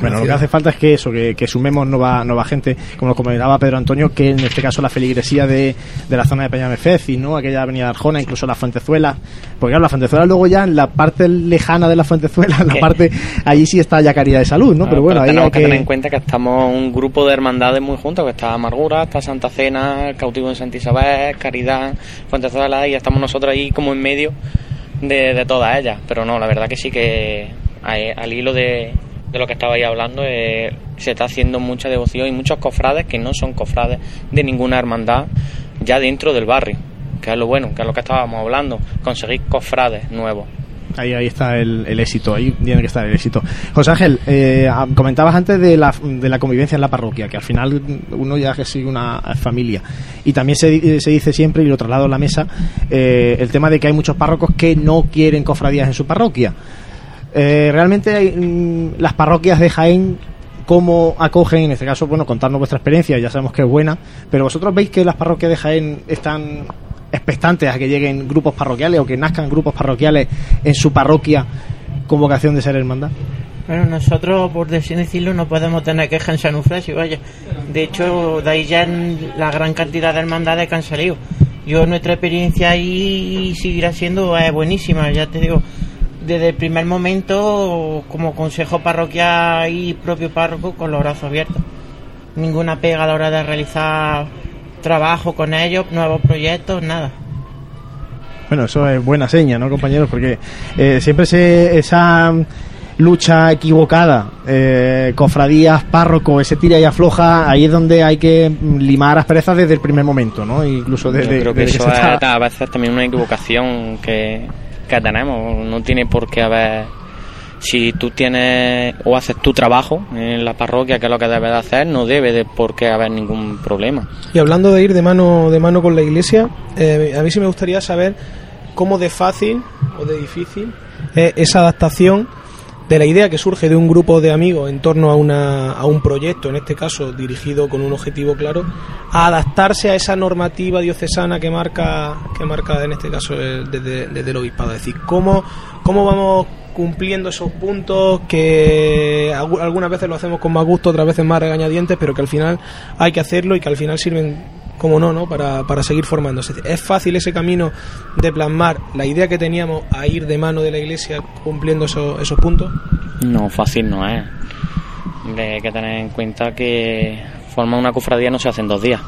Bueno, lo que hace falta es que eso, que, que sumemos nueva, nueva gente, como lo comentaba Pedro Antonio, que en este caso la feligresía de, de la zona de Peñamefeci, ¿no? Aquella avenida de Arjona, incluso la Fuentezuela. Porque claro, la Fuentezuela luego ya en la parte lejana de la Fuentezuela, en la parte, allí sí está ya caridad de salud, ¿no? pero bueno, ahí tenemos hay que... que... tener en cuenta que estamos un grupo de hermandades muy juntos, que está Amargura, está Santa Cena, Cautivo en Santa Isabel, Caridad, Fuentezuela, y estamos nosotros ahí como en medio de, de todas ellas. Pero no, la verdad que sí que al hilo de, de lo que estabais hablando, eh, se está haciendo mucha devoción y muchos cofrades que no son cofrades de ninguna hermandad ya dentro del barrio, que es lo bueno, que es lo que estábamos hablando, conseguir cofrades nuevos. Ahí, ahí está el, el éxito, ahí tiene que estar el éxito. José Ángel, eh, ah, comentabas antes de la, de la convivencia en la parroquia, que al final uno ya sigue una familia. Y también se, di- se dice siempre, y lo traslado a la mesa, eh, el tema de que hay muchos párrocos que no quieren cofradías en su parroquia. Eh, realmente mm, las parroquias de Jaén, ¿cómo acogen, en este caso, bueno, contarnos vuestra experiencia, ya sabemos que es buena, pero vosotros veis que las parroquias de Jaén están expectantes a que lleguen grupos parroquiales o que nazcan grupos parroquiales en su parroquia con vocación de ser hermandad. Bueno, nosotros, por decirlo, no podemos tener queja en San Eufrasio, vaya. De hecho, de ahí ya la gran cantidad de hermandades que han salido. Yo, nuestra experiencia ahí seguirá siendo eh, buenísima, ya te digo. Desde el primer momento, como consejo parroquial y propio párroco, con los brazos abiertos. Ninguna pega a la hora de realizar trabajo con ellos, nuevos proyectos, nada. Bueno, eso es buena seña, ¿no, compañeros? Porque eh, siempre se, esa lucha equivocada, eh, cofradías, párroco, ese tira y afloja, ahí es donde hay que limar asperezas desde el primer momento, ¿no? Incluso desde, Yo creo que desde eso se está- es a veces también una equivocación que, que tenemos. No tiene por qué haber. Si tú tienes o haces tu trabajo en la parroquia, que es lo que debes de hacer, no debe de por qué haber ningún problema. Y hablando de ir de mano, de mano con la iglesia, eh, a mí sí me gustaría saber cómo de fácil o de difícil es esa adaptación de la idea que surge de un grupo de amigos en torno a, una, a un proyecto, en este caso dirigido con un objetivo claro, a adaptarse a esa normativa diocesana que marca, que marca en este caso desde, desde el obispado. Es decir, cómo, cómo vamos cumpliendo esos puntos que algunas veces lo hacemos con más gusto, otras veces más regañadientes, pero que al final hay que hacerlo y que al final sirven como no, ¿no? Para, para seguir formándose. ¿Es fácil ese camino de plasmar la idea que teníamos a ir de mano de la iglesia cumpliendo esos, esos puntos? No, fácil no es. Hay que tener en cuenta que formar una cofradía no se hace en dos días.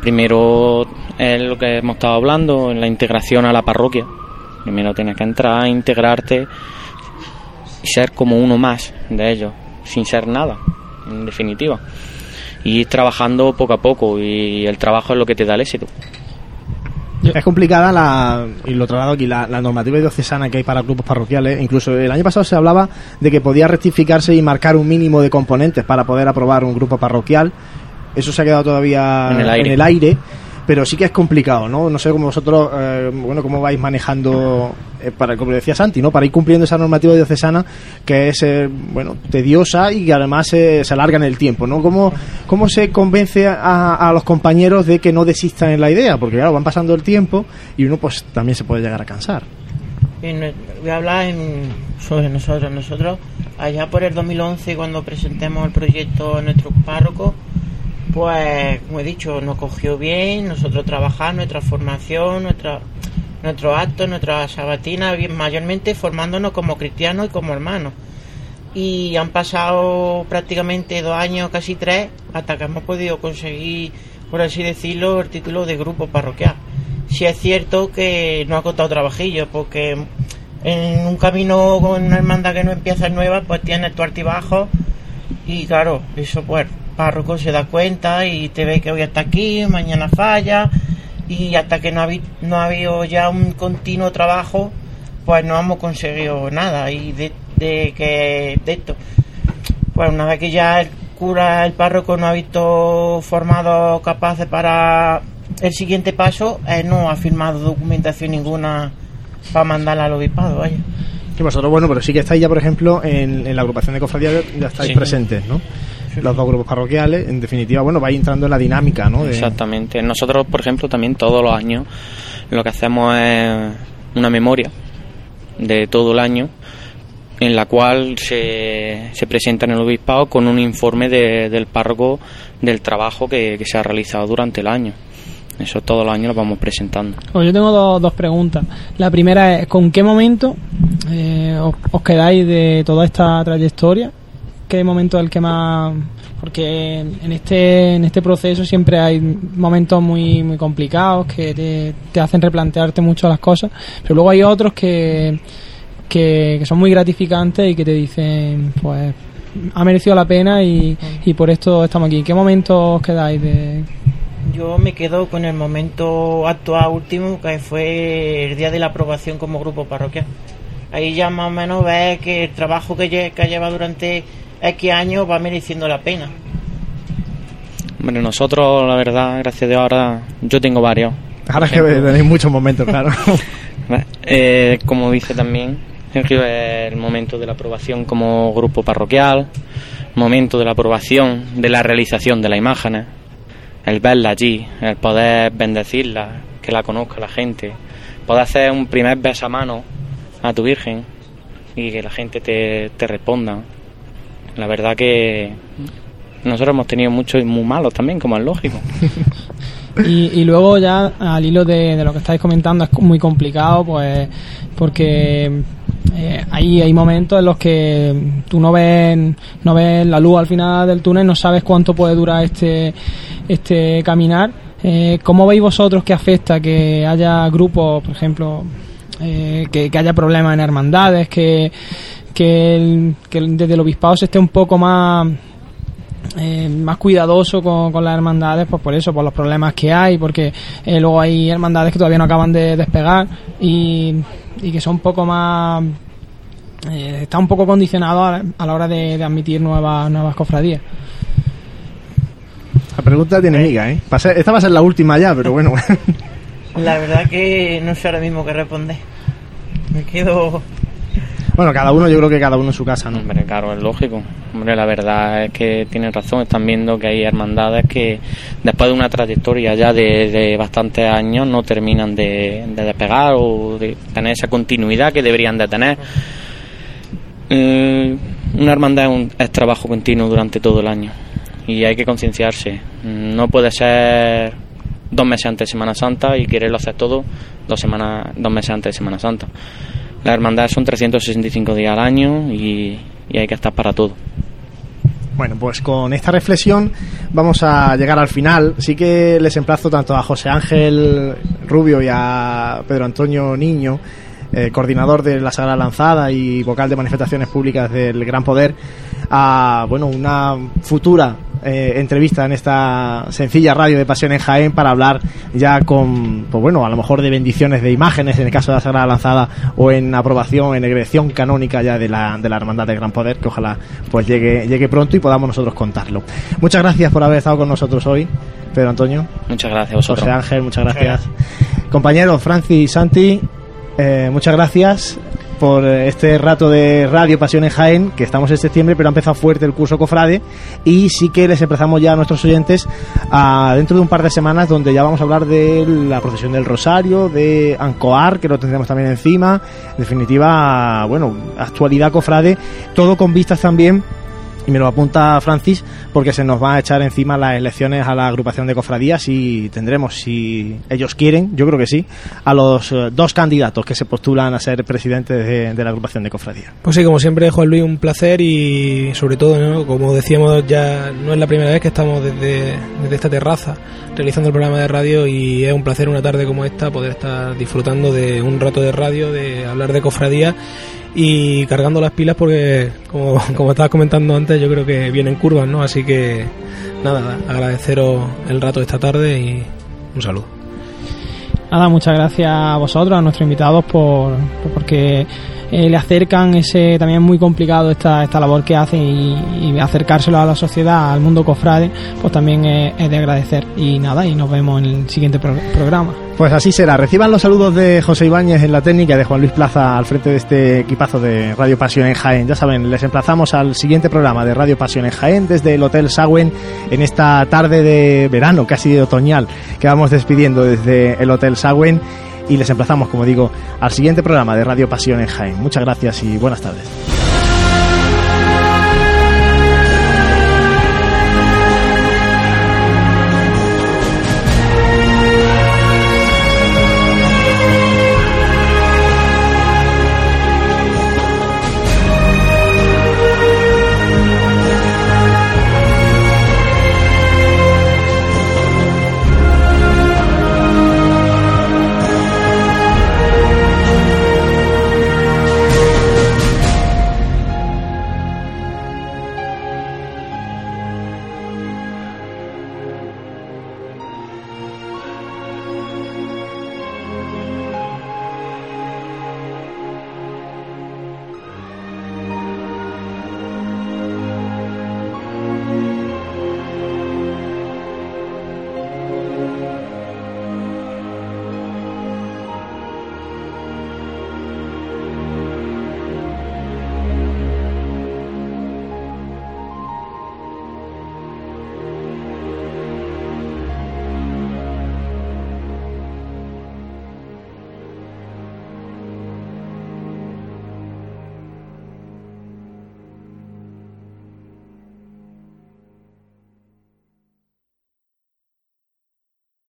Primero es lo que hemos estado hablando, en la integración a la parroquia. Primero tienes que entrar, integrarte y ser como uno más de ellos, sin ser nada, en definitiva y ir trabajando poco a poco y el trabajo es lo que te da el éxito. Es complicada la, y lo traslado aquí, la, normativa diocesana que hay para grupos parroquiales. Incluso el año pasado se hablaba de que podía rectificarse y marcar un mínimo de componentes para poder aprobar un grupo parroquial. Eso se ha quedado todavía En el aire pero sí que es complicado, ¿no? No sé cómo vosotros, eh, bueno, cómo vais manejando, eh, para como decía Santi, ¿no? Para ir cumpliendo esa normativa diocesana que es, eh, bueno, tediosa y que además se alarga en el tiempo, ¿no? ¿Cómo, cómo se convence a, los compañeros de que no desistan en la idea? Porque, claro, van pasando el tiempo y uno, pues, también se puede llegar a cansar. voy a hablar sobre nosotros. Nosotros, allá por el 2011, cuando presentemos el proyecto a nuestros párrocos, pues, como he dicho, nos cogió bien, nosotros trabajar nuestra formación, nuestra, nuestros actos, nuestra sabatina, mayormente formándonos como cristianos y como hermanos. Y han pasado prácticamente dos años, casi tres, hasta que hemos podido conseguir, por así decirlo, el título de grupo parroquial. Si es cierto que no ha costado trabajillo, porque en un camino con una hermandad que no empieza nueva, pues tienes tu altibajo y claro, eso pues párroco se da cuenta y te ve que hoy está aquí, mañana falla y hasta que no ha, no ha habido ya un continuo trabajo, pues no hemos conseguido nada y de, que de esto. Pues una vez que ya el cura, el párroco no ha visto formado capaces para el siguiente paso, él no ha firmado documentación ninguna para mandarla al obispado, vaya. Y vosotros, bueno, pero sí que estáis ya, por ejemplo, en, la agrupación de cofradías, ya estáis presentes, ¿no? los dos grupos parroquiales, en definitiva, bueno, va entrando en la dinámica, ¿no? Exactamente. Nosotros, por ejemplo, también todos los años lo que hacemos es una memoria de todo el año en la cual se, se presenta en el obispado con un informe del párroco del trabajo que, se ha realizado durante el año. Eso todos los años lo vamos presentando. Pues yo tengo dos, dos preguntas. La primera es, ¿con qué momento eh, os, quedáis de toda esta trayectoria qué momento es el que más porque en este en este proceso siempre hay momentos muy muy complicados que te, hacen replantearte mucho las cosas pero luego hay otros que, que, son muy gratificantes y que te dicen pues ha merecido la pena y, y por esto estamos aquí ¿qué momento os quedáis de yo me quedo con el momento actual último que fue el día de la aprobación como grupo parroquial. Ahí ya más o menos ves que el trabajo que, que ha llevado durante X años va mereciendo la pena. Bueno, nosotros, la verdad, gracias a Dios, ahora yo tengo varios. Ahora que tenéis muchos momentos, claro. eh, como dice también, el momento de la aprobación como grupo parroquial, momento de la aprobación, de la realización de las imágenes, el verla allí, el poder bendecirla, que la conozca la gente, poder hacer un primer besamano a tu Virgen y que la gente te, te responda. La verdad que nosotros hemos tenido muchos y muy malos también, como es lógico. y, luego ya al hilo de, lo que estáis comentando es muy complicado, pues porque eh, hay, hay momentos en los que tú no ves, no ves la luz al final del túnel, no sabes cuánto puede durar este, este caminar. Eh, ¿Cómo veis vosotros que afecta que haya grupos, por ejemplo, eh, que, que haya problemas en hermandades, que que, desde el obispado se esté un poco más eh, más cuidadoso con, las hermandades, pues por eso, por los problemas que hay, porque eh, luego hay hermandades que todavía no acaban de despegar y, que son un poco más. Eh, está un poco condicionado a, la hora de, admitir nuevas, nuevas cofradías. La pregunta tiene miga, ¿eh? Esta va a ser la última ya, pero bueno. la verdad que no sé ahora mismo qué responder. me quedo bueno, cada uno, yo creo que cada uno en su casa, ¿no? Hombre, claro, es lógico. Hombre, la verdad es que tienen razón. Están viendo que hay hermandades que después de una trayectoria ya de, bastantes años no terminan de, despegar o de tener esa continuidad que deberían de tener. Eh, una hermandad es, trabajo continuo durante todo el año y hay que concienciarse. No puede ser dos meses antes de Semana Santa y quererlo hacer todo dos, semanas, dos meses antes de Semana Santa. La hermandad son 365 días al año y, hay que estar para todo. Bueno, pues con esta reflexión vamos a llegar al final. Sí que les emplazo tanto a José Ángel Rubio y a Pedro Antonio Niño, eh, coordinador de la Sagrada Lanzada y vocal de manifestaciones públicas del Gran Poder, a bueno una futura eh, entrevista en esta sencilla radio de Pasión en Jaén para hablar ya con, pues bueno, a lo mejor de bendiciones de imágenes en el caso de la Sagrada Lanzada o en aprobación, en egresión canónica ya de la, de la Hermandad de Gran Poder, que ojalá pues llegue, llegue pronto y podamos nosotros contarlo. Muchas gracias por haber estado con nosotros hoy, Pedro Antonio. Muchas gracias a vosotros. José Ángel, muchas gracias. Compañeros, Francis y Santi, eh, muchas gracias por este rato de Radio Pasión en Jaén, que estamos en septiembre, pero ha empezado fuerte el curso Cofrade. Y sí que les empezamos ya a nuestros oyentes a, dentro de un par de semanas donde ya vamos a hablar de la procesión del Rosario, de Ancoar, que lo tendremos también encima, en definitiva, bueno, actualidad Cofrade, todo con vistas también y me lo apunta Francis porque se nos va a echar encima las elecciones a la agrupación de cofradías y tendremos, si ellos quieren, yo creo que sí, a los eh, dos candidatos que se postulan a ser presidentes de, la agrupación de cofradías. Pues sí, como siempre, Juan Luis, un placer y sobre todo, como decíamos, ya no es la primera vez que estamos desde, desde esta terraza realizando el programa de radio y es un placer una tarde como esta poder estar disfrutando de un rato de radio, de hablar de cofradías y cargando las pilas porque, como, como estabas comentando antes, yo creo que vienen curvas, ¿no? Así que, nada, agradeceros el rato de esta tarde y un saludo. Nada, muchas gracias a vosotros, a nuestros invitados, por, porque eh, le acercan ese también es muy complicado esta, esta labor que hacen y, y acercárselo a la sociedad, al mundo cofrade, pues también es, de agradecer. Y nada, y nos vemos en el siguiente programa. Pues así será. Reciban los saludos de José Ibáñez en la técnica de Juan Luis Plaza al frente de este equipazo de Radio Pasión en Jaén. Ya saben, les emplazamos al siguiente programa de Radio Pasión en Jaén desde el Hotel Sagüen en esta tarde de verano, casi de otoñal, que vamos despidiendo desde el Hotel Sagüen y les emplazamos, como digo, al siguiente programa de Radio Pasión en. Muchas gracias y buenas tardes.